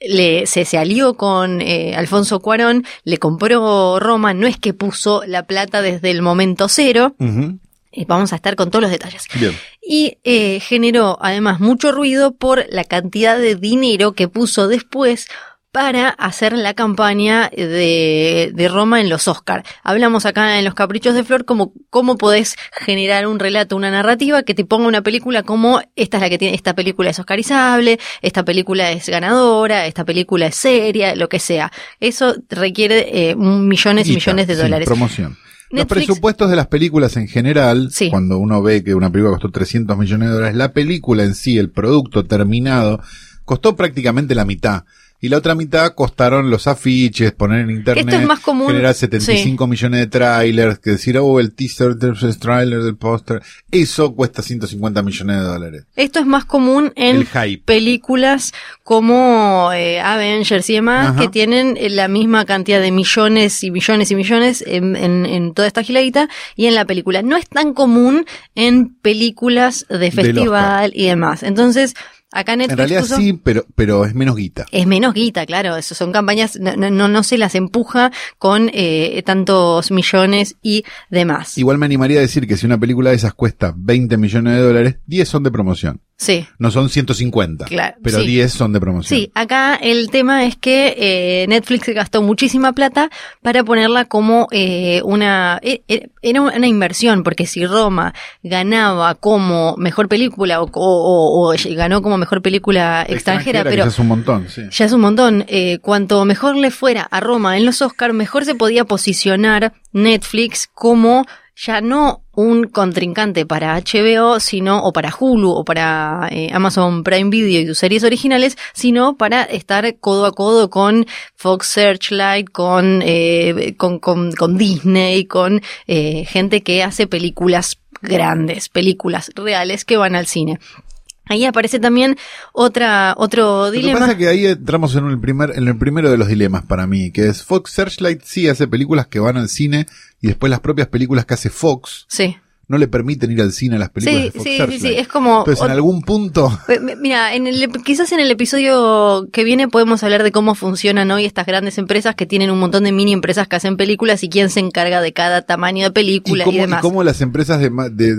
le, se, se alió con eh, Alfonso Cuarón, le compró Roma, no es que puso la plata desde el momento cero. Eh, vamos a estar con todos los detalles. Bien. Y eh, generó además mucho ruido por la cantidad de dinero que puso después para hacer la campaña de, de Roma en los Oscar. Hablamos acá en Los Caprichos de Flor como cómo podés generar un relato, una narrativa que te ponga una película como esta es la que tiene, esta película es oscarizable, esta película es ganadora, esta película es seria, lo que sea. Eso requiere eh, millones y millones de sí, dólares. promoción. Los presupuestos de las películas en general, Sí. cuando uno ve que una película costó 300 millones de dólares, la película en sí, el producto terminado, costó prácticamente la mitad. Y la otra mitad costaron los afiches, poner en internet, Esto es más común, generar 75 millones de trailers, que decir, oh, el teaser, el trailer del póster. Eso cuesta 150 millones de dólares. Esto es más común en películas como eh, Avengers y demás, Ajá. que tienen eh, la misma cantidad de millones y millones y millones en, en- en toda esta giladita y en la película. No es tan común en películas de Del festival y demás. Entonces, acá Netflix En realidad puso- sí, pero, pero es menos guita. es menos guita, claro. Eso son campañas, no, no- no, no se las empuja con eh, tantos millones y demás. Igual me animaría a decir que si una película de esas cuesta 20 millones de dólares, 10 son de promoción. Sí. No son 150, Claro, pero sí. 10 son de promoción. Sí, acá el tema es que eh, Netflix gastó muchísima plata para ponerla como eh, una... e- e- Era una inversión, porque si Roma ganaba como mejor película o, o- o- o ganó como mejor película extranjera, pero ya es un montón, sí. ya es un montón. Eh, cuanto mejor le fuera a Roma en los Oscars, mejor se podía posicionar Netflix como ya no un contrincante para HBO, sino, o para Hulu, o para eh, Amazon Prime Video y sus series originales, sino para estar codo a codo con Fox Searchlight, con, eh, con, con, con Disney, con eh, gente que hace películas grandes, películas reales que van al cine. Ahí aparece también otra, otro Lo que dilema. pasa es que ahí entramos en el primer, en el primero de los dilemas para mí, que es Fox Searchlight sí hace películas que van al cine y después las propias películas que hace Fox Sí. No le permiten ir al cine a las películas Sí, de Fox sí, sí, Searchlight. sí, es como... Entonces en algún punto Eh, mi- Mira, en el, quizás en el episodio que viene podemos hablar de cómo funcionan hoy estas grandes empresas que tienen un montón de mini empresas que hacen películas y quién se encarga de cada tamaño de película y, cómo, y demás. cómo las empresas de,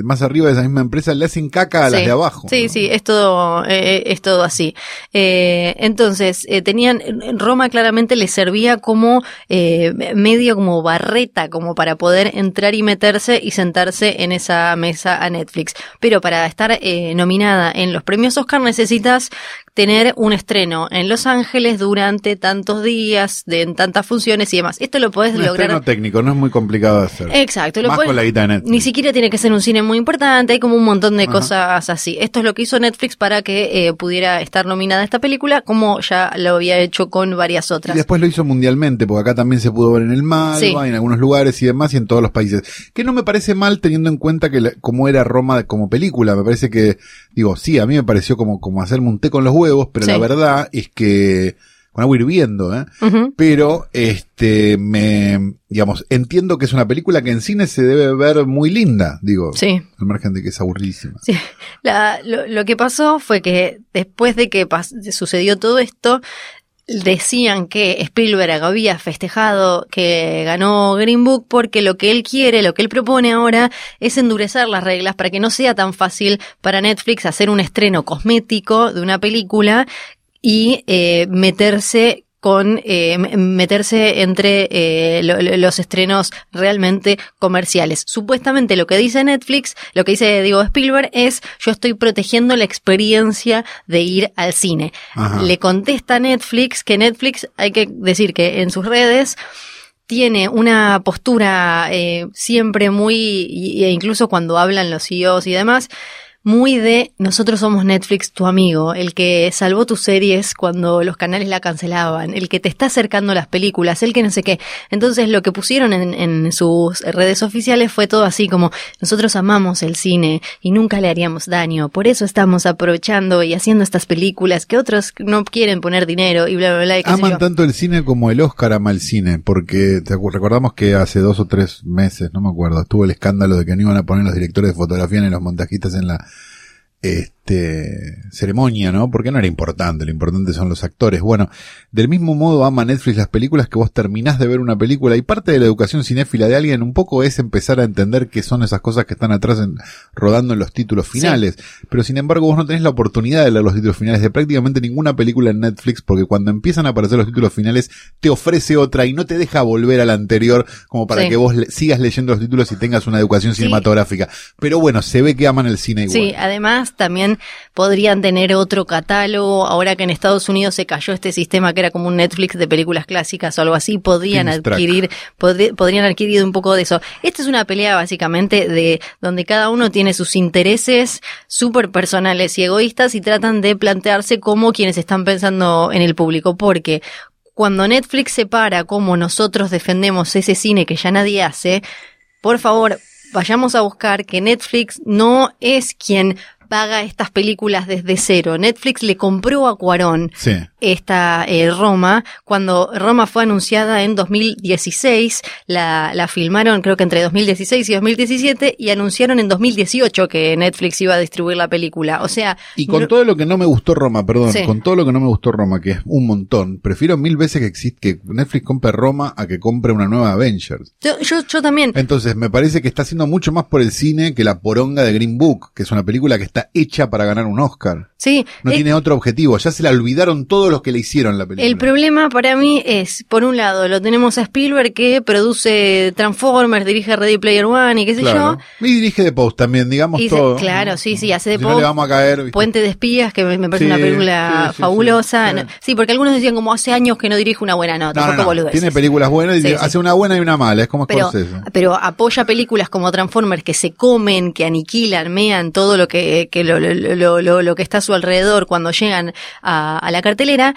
más arriba de esa misma empresa le hacen caca a las Sí. de abajo. Sí, ¿no? sí, es todo, eh, es todo así. Eh, entonces, eh, tenían, en Roma claramente les servía como eh, medio como barreta, como para poder entrar y meterse y sentarse en esa mesa a Netflix. Pero para estar eh, nominada en los premios Oscar necesitas tener un estreno en Los Ángeles durante tantos días, de, en tantas funciones y demás. Esto lo podés Un lograr. estreno técnico, no es muy complicado de hacer. Exacto, lo Más puedes- con la guita de Netflix. ni siquiera tiene que ser un cine muy importante, hay como un montón de Ajá. cosas así. Esto es lo que hizo Netflix para que eh, pudiera estar nominada esta película, como ya lo había hecho con varias Y otras. después lo hizo mundialmente, porque acá también se pudo ver en el Malva, Sí. en algunos lugares y demás, y en todos los países. Que no me parece mal teniendo en cuenta que la- como era Roma como película, me parece que, digo, sí, a mí me pareció como, como hacerme un té con los huevos, pero Sí. la verdad es que, con agua hirviendo, ¿eh? Pero, este, me, digamos, entiendo que es una película que en cine se debe ver muy linda, digo, Sí. al margen de que es aburridísima. Sí. La- lo, lo que pasó fue que después de que pas- sucedió todo esto, decían que Spielberg había festejado que ganó Green Book porque lo que él quiere, lo que él propone ahora es endurecer las reglas para que no sea tan fácil para Netflix hacer un estreno cosmético de una película y eh, meterse con eh, meterse entre eh, lo- lo- los estrenos realmente comerciales. Supuestamente lo que dice Netflix, lo que dice Diego Spielberg es yo estoy protegiendo la experiencia de ir al cine. Ajá. Le contesta Netflix que Netflix, hay que decir que en sus redes tiene una postura eh, siempre muy, e incluso cuando hablan los CEOs y demás, muy de nosotros somos Netflix, tu amigo, el que salvó tus series cuando los canales la cancelaban, el que te está acercando las películas, el que no sé qué. Entonces lo que pusieron en, en sus redes oficiales fue todo así como nosotros amamos el cine y nunca le haríamos daño, por eso estamos aprovechando y haciendo estas películas que otros no quieren poner dinero y bla bla bla. Y qué sé Aman yo. tanto el cine como el Oscar ama el cine, porque te recordamos que hace dos o tres meses, no me acuerdo, estuvo el escándalo de que no iban a poner los directores de fotografía ni los montajistas en la este este, ceremonia, ¿no? Porque no era importante, lo importante son los actores. Bueno, del mismo modo ama Netflix las películas que vos terminás de ver una película y parte de la educación cinéfila de alguien un poco es empezar a entender qué son esas cosas que están atrás en, rodando en los títulos finales. Pero sin embargo vos no tenés la oportunidad de leer los títulos finales de prácticamente ninguna película en Netflix porque cuando empiezan a aparecer los títulos finales te ofrece otra y no te deja volver a la anterior como para Sí. que vos le- sigas leyendo los títulos y tengas una educación Sí. cinematográfica. Pero bueno, se ve que aman el cine igual. Sí, además también podrían tener otro catálogo. Ahora que en Estados Unidos se cayó este sistema que era como un Netflix de películas clásicas o algo así, podrían adquirir, podrían adquirir un poco de eso. Esta es una pelea básicamente de donde cada uno tiene sus intereses súper personales y egoístas y tratan de plantearse como quienes están pensando en el público, porque cuando Netflix se para como nosotros defendemos ese cine que ya nadie hace, por favor, vayamos a buscar que Netflix no es quien paga estas películas desde cero. Netflix le compró a Cuarón Sí. esta eh, Roma. Cuando Roma fue anunciada en 2016, la, la filmaron creo que entre 2016 y 2017 y anunciaron en 2018 que Netflix iba a distribuir la película. O sea, Y con no- todo lo que no me gustó Roma, perdón, Sí. con todo lo que no me gustó Roma, que es un montón, prefiero mil veces que existe que Netflix compre Roma a que compre una nueva Avengers. yo, yo, yo también. Entonces, me parece que está haciendo mucho más por el cine que la poronga de Green Book, que es una película que está hecha para ganar un Oscar. Sí, No eh, tiene otro objetivo, ya se la olvidaron todos los que le hicieron la película. El problema para mí es, por un lado, lo tenemos a Spielberg que produce Transformers, dirige Ready Player One y qué sé claro. Y dirige The Post también, digamos yo. Y se- todo. claro, sí, sí, hace de Si no Post, le vamos a caer. ¿viste? Puente de Espías, que me, me parece Sí, una película sí, sí, fabulosa. sí, porque algunos decían como hace años que no dirige una buena nota, No, no, no. Tiene películas buenas y hace una buena y una mala, es como pero, Scorsese. pero apoya películas como Transformers que se comen, que aniquilan, mean todo lo que, que lo, lo, lo, lo- lo que está a su alrededor cuando llegan a, a la cartelera.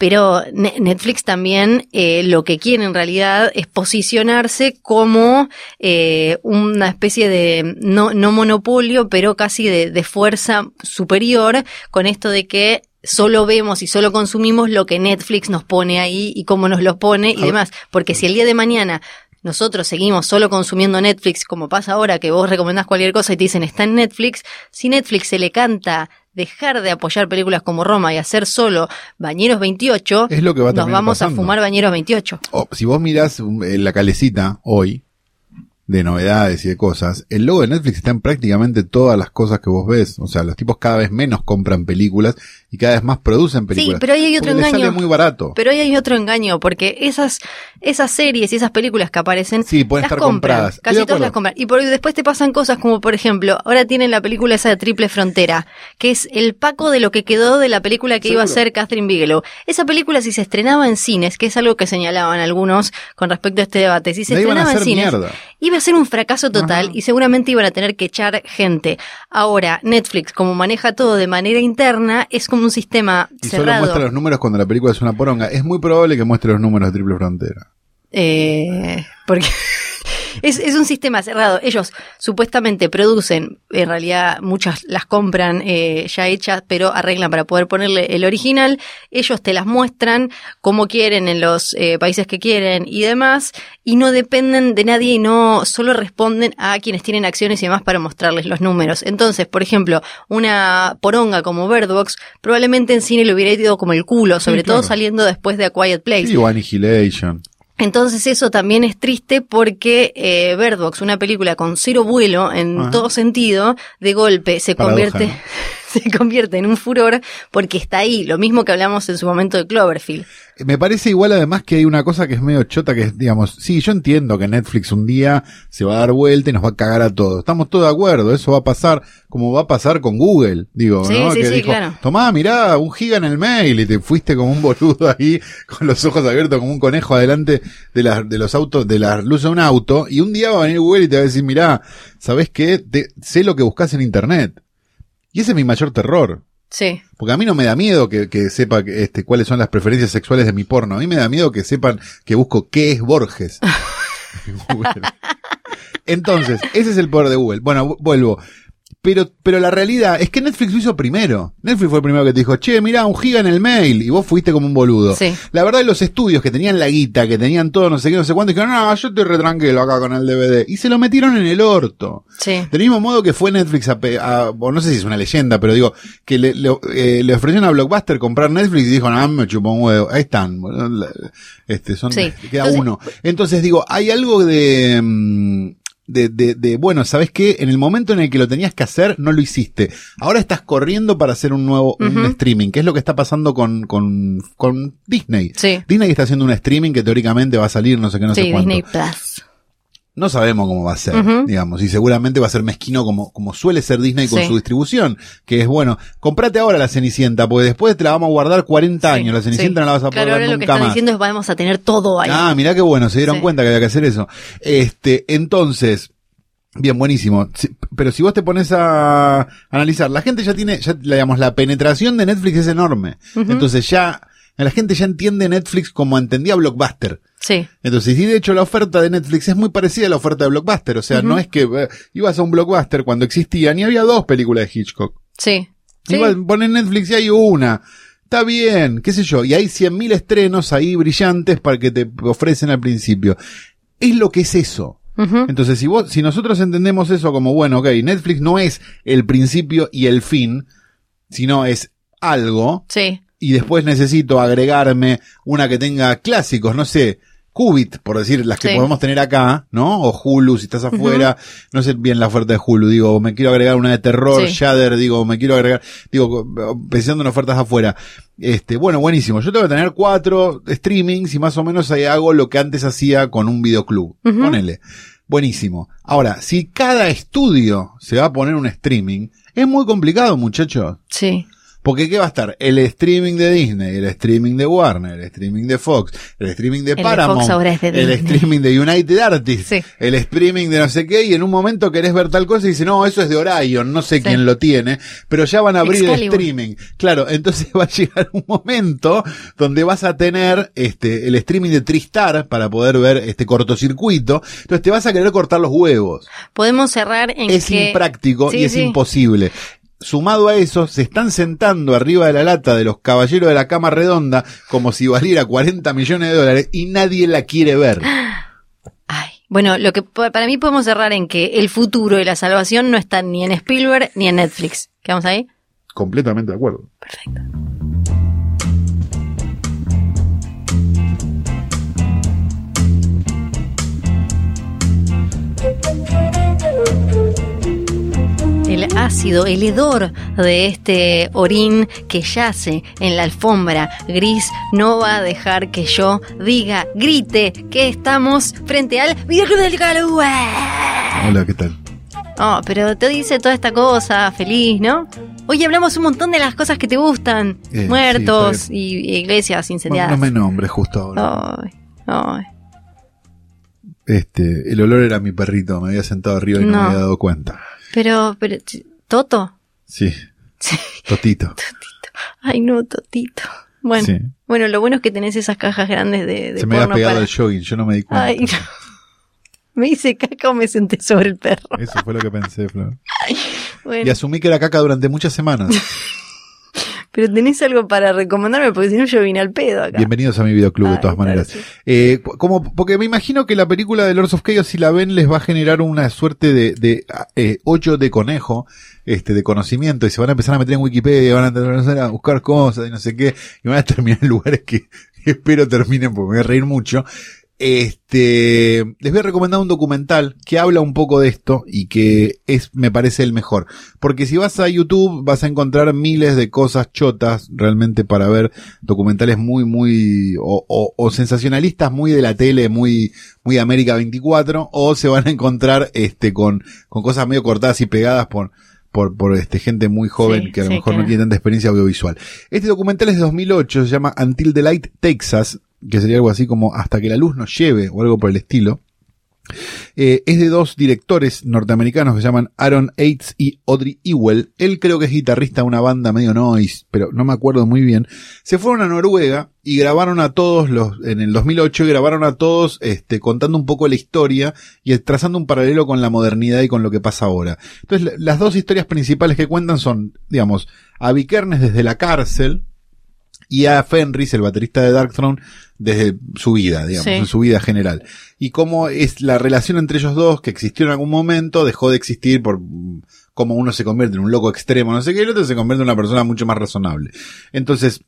Pero Ne- Netflix también eh, lo que quiere en realidad es posicionarse como eh, una especie de no, no monopolio, pero casi de, de fuerza superior con esto de que solo vemos y solo consumimos lo que Netflix nos pone ahí y cómo nos lo pone y demás. Porque si el día de mañana nosotros seguimos solo consumiendo Netflix, como pasa ahora que vos recomendás cualquier cosa y te dicen está en Netflix, si Netflix se le canta dejar de apoyar películas como Roma y hacer solo Bañeros 28, Es lo que va nos vamos a fumar Bañeros 28. O, si vos mirás eh, la calecita hoy, de novedades y de cosas, el logo de Netflix está en prácticamente todas las cosas que vos ves. O sea, los tipos cada vez menos compran películas y cada vez más producen películas. pero ahí hay otro engaño. sale muy barato. Pero ahí hay otro engaño, porque esas, esas series y esas películas que aparecen, Sí, pueden las estar compran, compradas. Casi todas las compran. Y por, después te pasan cosas como, por ejemplo, ahora tienen la película esa de Triple Frontera, que es el paco de lo que quedó de la película que iba a hacer Catherine Bigelow. Esa película si se estrenaba en cines, que es algo que señalaban algunos con respecto a este debate, si se La estrenaba en cines, mierda. iba a ser un fracaso total Ajá. y seguramente iban a tener que echar gente. Ahora, Netflix, como maneja todo de manera interna, es como un sistema Y solo cerrado. muestra los números cuando la película es una poronga. Es muy probable que muestre los números de Triple Frontera. Eh, porque es, es un sistema cerrado. Ellos supuestamente producen, en realidad muchas las compran eh, ya hechas, pero arreglan para poder ponerle el original. Ellos te las muestran como quieren en los eh, países que quieren y demás, y no dependen de nadie y no solo responden a quienes tienen acciones y demás para mostrarles los números. Entonces, por ejemplo, una poronga como Bird Box probablemente en cine le hubiera ido como el culo, sobre todo claro. saliendo después de A Quiet Place. Sí, o Annihilation. Entonces eso también es triste porque eh, Bird Box, una película con cero vuelo en Ajá. todo sentido, de golpe se Paradoja, convierte, ¿no? se convierte en un furor porque está ahí, lo mismo que hablamos en su momento de Cloverfield. Me parece igual además que hay una cosa que es medio chota que es, digamos, sí, yo entiendo que Netflix un día se va a dar vuelta y nos va a cagar a todos. Estamos todos de acuerdo, eso va a pasar como va a pasar con Google, digo, Sí, ¿no? sí, que sí, dijo, claro. tomá, mirá, un giga en el mail y te fuiste como un boludo ahí con los ojos abiertos como un conejo adelante de las, de los autos, de las luces de un auto y un día va a venir Google y te va a decir, mirá, ¿sabés qué? Te- sé lo que buscas en internet. Y ese es mi mayor terror. Sí. Porque a mí no me da miedo que, que sepa este, cuáles son las preferencias sexuales de mi porno. A mí me da miedo que sepan que busco qué es Borges. Entonces, ese es el poder de Google. Bueno, vu- vuelvo. Pero, pero la realidad es que Netflix lo hizo primero. Netflix fue el primero que te dijo, che, mira, un giga en el mail. Y vos fuiste como un boludo. Sí. La verdad, los estudios que tenían la guita, que tenían todo, no sé qué, no sé cuánto, dijeron, no, yo estoy retranquilo acá con el DVD. Y se lo metieron en el orto. Sí. Del mismo modo que fue Netflix a, a- o no sé si es una leyenda, pero digo, que le, le, eh, le ofrecieron a Blockbuster comprar Netflix y dijo, no, me chupó un huevo. Ahí están, este, son, Sí. queda Entonces- uno. Entonces digo, hay algo de, mm, de, de, de, bueno, ¿sabes qué? En el momento en el que lo tenías que hacer, no lo hiciste. Ahora estás corriendo para hacer un nuevo, un streaming, que es lo que está pasando con, con, con Disney. Sí. Disney está haciendo un streaming que teóricamente va a salir, no sé qué, no sé cuánto. Disney Plus. No sabemos cómo va a ser, digamos, y seguramente va a ser mezquino como, como suele ser Disney con Sí. su distribución, que es bueno, comprate ahora la Cenicienta, porque después te la vamos a guardar 40 Sí, años, la Cenicienta sí. no la vas a poder Claro, ahora lo que nunca están más. diciendo es vamos a tener todo ahí. Ah, mirá qué bueno, se dieron cuenta que había que hacer eso. Este, entonces, bien, buenísimo. Si- pero si vos te pones a analizar, la gente ya tiene, ya, digamos, la penetración de Netflix es enorme. Entonces ya, la gente ya entiende Netflix como entendía Blockbuster. Sí. Entonces, sí, de hecho, la oferta de Netflix es muy parecida a la oferta de Blockbuster. O sea, no es que eh, ibas a un Blockbuster cuando existían y había dos películas de Hitchcock. Sí. Sí. Igual ponen Netflix y hay una. Está bien, qué sé yo. Y hay 100.000 estrenos ahí brillantes para que te ofrecen al principio. Es lo que es eso. Entonces, si vos, si nosotros entendemos eso como, bueno, ok, Netflix no es el principio y el fin, sino es algo, Sí. Y después necesito agregarme una que tenga clásicos, no sé, Qubit, por decir las que Sí. podemos tener acá, ¿no? O Hulu, si estás afuera, no sé bien la oferta de Hulu, digo, me quiero agregar una de terror, Sí. Shudder, digo, me quiero agregar, digo, pensando en ofertas afuera. Este, bueno, buenísimo. Yo tengo que tener cuatro streamings y más o menos ahí hago lo que antes hacía con un videoclub. Ujú. Ponele. Buenísimo. Ahora, si cada estudio se va a poner un streaming, es muy complicado, muchachos. Sí. Porque ¿qué va a estar? El streaming de Disney, el streaming de Warner, el streaming de Fox, el streaming de El de Paramount, Fox de el streaming de United Artists, Sí. el streaming de no sé qué, y en un momento querés ver tal cosa y dices, no, eso es de Orion, no sé Sí. quién lo tiene, pero ya van a abrir el streaming. Claro, entonces va a llegar un momento donde vas a tener este el streaming de Tristar para poder ver este cortocircuito, entonces te vas a querer cortar los huevos Podemos cerrar en es que... impráctico Sí, y es imposible. Sumado a eso, se están sentando arriba de la lata de los caballeros de la cama redonda como si valiera 40 millones de dólares y nadie la quiere ver. Ay. Bueno, lo que pa- para mí podemos cerrar en que el futuro y la salvación no están ni en Spielberg ni en Netflix. ¿Quedamos ahí? Completamente de acuerdo. Perfecto. Ácido, el hedor de este orín que yace en la alfombra gris no va a dejar que yo diga, grite que estamos frente al videoclub del Calúe. Hola, ¿qué tal? Oh, pero te dice toda esta cosa, feliz, ¿no? Hoy hablamos un montón de las cosas que te gustan. Eh, Muertos sí, y, iglesias Bueno, incendiadas. no me nombres justo ahora. Ay, ay. Este, el olor era mi perrito, me había sentado arriba y no, No. me había dado cuenta. Pero, pero, ¿Toto? Sí, Sí. Totito. Ay, no, Totito. Bueno, Sí. bueno, lo bueno es que tenés esas cajas grandes de, de Se me había pegado para- el jogging, yo no me di cuenta. Ay, no. Me hice caca o me senté sobre el perro. Eso fue lo que pensé, Flor. Y Bueno, asumí que era caca durante muchas semanas. pero tenés algo para recomendarme porque si no yo vine al pedo acá. Bienvenidos a mi videoclub de Ay, todas claro, maneras. sí. Eh, como, porque me imagino que la película de Lords of Chaos, si la ven, les va a generar una suerte de, de eh, hoyo de conejo, este, de conocimiento, y se van a empezar a meter en Wikipedia, van a empezar a buscar cosas y no sé qué, y van a terminar en lugares que espero terminen porque me voy a reír mucho. Este, les voy a recomendar un documental que habla un poco de esto y que es, me parece el mejor. Porque si vas a YouTube vas a encontrar miles de cosas chotas realmente para ver documentales muy, muy, o, o- o sensacionalistas muy de la tele, muy, muy América 24, o se van a encontrar, este, con, con cosas medio cortadas y pegadas por, por, por este, gente muy joven Sí, que a lo sí, mejor no tiene tanta experiencia audiovisual. Este documental es de 2008, se llama Until the Light Texas, que sería algo así como hasta que la luz nos lleve o algo por el estilo. Eh, es de dos directores norteamericanos que se llaman Aaron Aites y Audrey Ewell. Él creo que es guitarrista de una banda medio noise, pero no me acuerdo muy bien. Se fueron a Noruega y grabaron a todos los, en el 2008 grabaron a todos, este, contando un poco la historia y trazando un paralelo con la modernidad y con lo que pasa ahora. Entonces, las dos historias principales que cuentan son, digamos, a Vikernes desde la cárcel, y a Fenris, el baterista de Darkthrone, desde su vida, digamos, Sí. en su vida general. Y cómo es la relación entre ellos dos, que existió en algún momento, dejó de existir por cómo uno se convierte en un loco extremo, no sé qué, y el otro se convierte en una persona mucho más razonable. Entonces,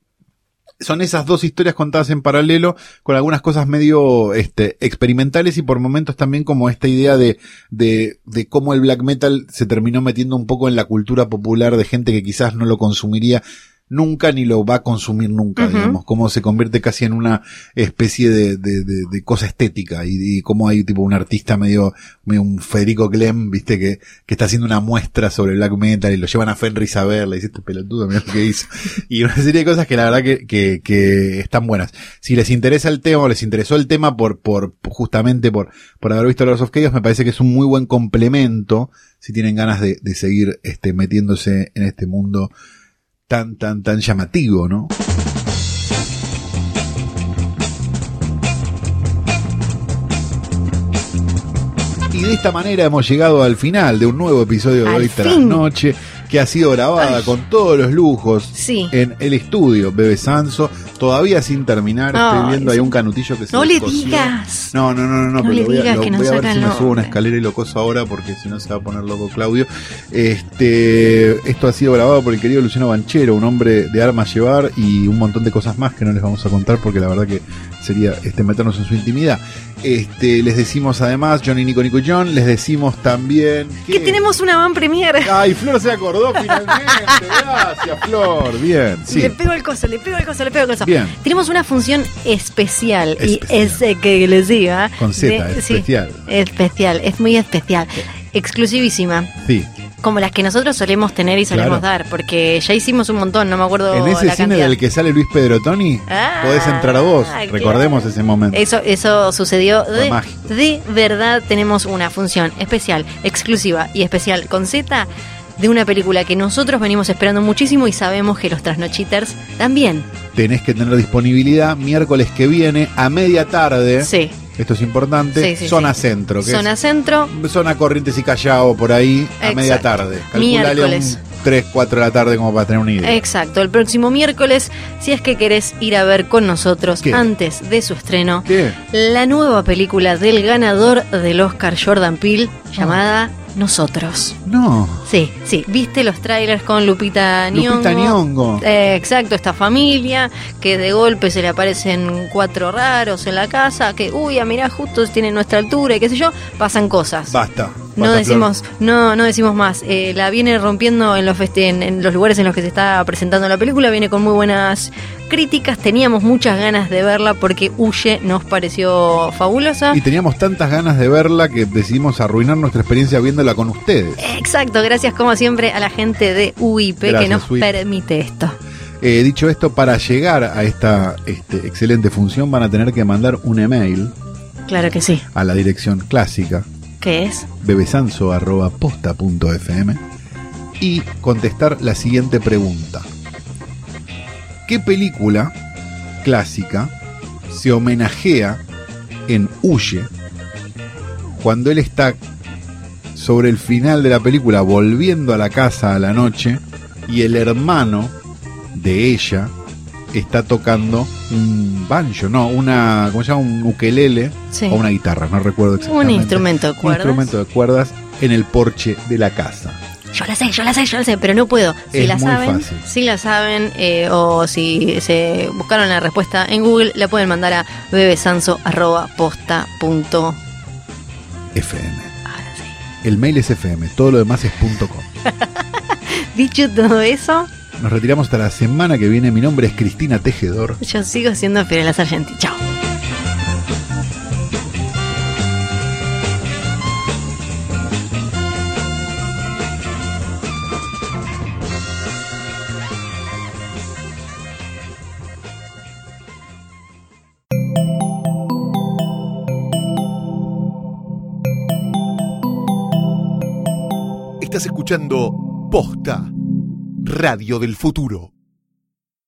son esas dos historias contadas en paralelo, con algunas cosas medio este, experimentales y por momentos también como esta idea de, de, de cómo el black metal se terminó metiendo un poco en la cultura popular de gente que quizás no lo consumiría nunca ni lo va a consumir nunca, digamos, cómo se convierte casi en una especie de, de, de, de cosa estética y, y cómo hay tipo un artista medio, medio un Federico Clem, viste, que, que está haciendo una muestra sobre black metal y lo llevan a Fenris a verla y dice, este pelotudo, mira lo que hizo. Y una serie de cosas que la verdad que, que, que están buenas. Si les interesa el tema o les interesó el tema por, por, justamente por, por haber visto Lords of Chaos, me parece que es un muy buen complemento si tienen ganas de, de seguir este, metiéndose en este mundo tan, tan, tan llamativo, ¿no? Y de esta manera hemos llegado al final de un nuevo episodio de Hoy Tras. Noche, que ha sido grabada Ay. con todos los lujos Sí. en el estudio Bebe Sanso, todavía sin terminar. Estoy viendo ahí sí. un canutillo que se No le digas. No, no, no, no, no, No pero le lo voy a, digas lo que voy a ver si me subo una escalera y lo coso ahora porque si no se va a poner loco Claudio. Este, esto ha sido grabado por el querido Luciano Banchero, un hombre de armas llevar y un montón de cosas más que no les vamos a contar porque la verdad que sería este meternos en su intimidad. Este, les decimos además, Johnny Nico Nico John, les decimos también Que tenemos una van premier. Ay, Flor se acordó finalmente. Gracias, Flor. Bien, sí. Le pego el coso, le pego el coso, le pego el coso. Bien. Tenemos una función especial, y es eh, que les diga. Con Z, de- sí, especial. especial, es muy especial. Exclusivísima, Sí. Como las que nosotros solemos tener y solemos Claro. dar, porque ya hicimos un montón, no me acuerdo En ese la cine cantidad. del que sale Luis Pedrotoni, Ah, podés entrar a vos. Recordemos ese momento. Eso, eso sucedió de, de verdad. Tenemos una función especial, exclusiva y especial con Z de una película que nosotros venimos esperando muchísimo y sabemos que los trasnochiters también. Tenés que tener disponibilidad miércoles que viene a media tarde. Sí. Esto es importante. Sí, sí, zona sí. centro, que Zona centro, zona Corrientes y Callao por ahí a Exacto. media tarde. Calculale Miércoles. un 3, 4 de la tarde como para tener una idea. Exacto, el próximo miércoles, si es que querés ir a ver con nosotros ¿Qué? antes de su estreno, ¿Qué? la nueva película del ganador del Oscar Jordan Peele llamada Nosotros. No. Sí, sí, viste los trailers con Lupita Nyong'o. Lupita Nyong'o. Eh, exacto, esta familia que de golpe se le aparecen cuatro raros en la casa, que uy, ah, mirá, justo tienen nuestra altura y qué sé yo, pasan cosas. Basta. No decimos, no, no decimos más. Eh, la viene rompiendo en los feste- en, en los lugares en los que se está presentando la película, viene con muy buenas críticas. Teníamos muchas ganas de verla porque Huye nos pareció fabulosa. Y teníamos tantas ganas de verla que decidimos arruinar nuestra experiencia viéndola con ustedes. Exacto, gracias como siempre a la gente de UIP que nos UIP. permite esto. Eh, dicho esto, para llegar a esta este, excelente función van a tener que mandar un email Claro que sí. a la dirección clásica ¿Qué es? bebesanso.posta.fm y contestar la siguiente pregunta. ¿Qué película clásica se homenajea en Huye cuando él está sobre el final de la película volviendo a la casa a la noche y el hermano de ella está tocando un banjo, no, una, ¿cómo se llama? Un ukelele Sí. o una guitarra, no recuerdo exactamente. Un instrumento de Un cuerdas. instrumento de cuerdas en el porche de la casa. Yo la sé, yo la sé, yo la sé, pero no puedo. Si Es la muy saben, fácil. si la saben, eh, o si se buscaron la respuesta en Google, la pueden mandar a bebesanso.posta.com. FM. Ahora sí. El mail es FM, todo lo demás es punto .com. Dicho todo eso, nos retiramos hasta la semana que viene. Mi nombre es Cristina Tejedor. Yo sigo siendo Pirela Sargenti. Chao. Estás escuchando Posta Radio del Futuro.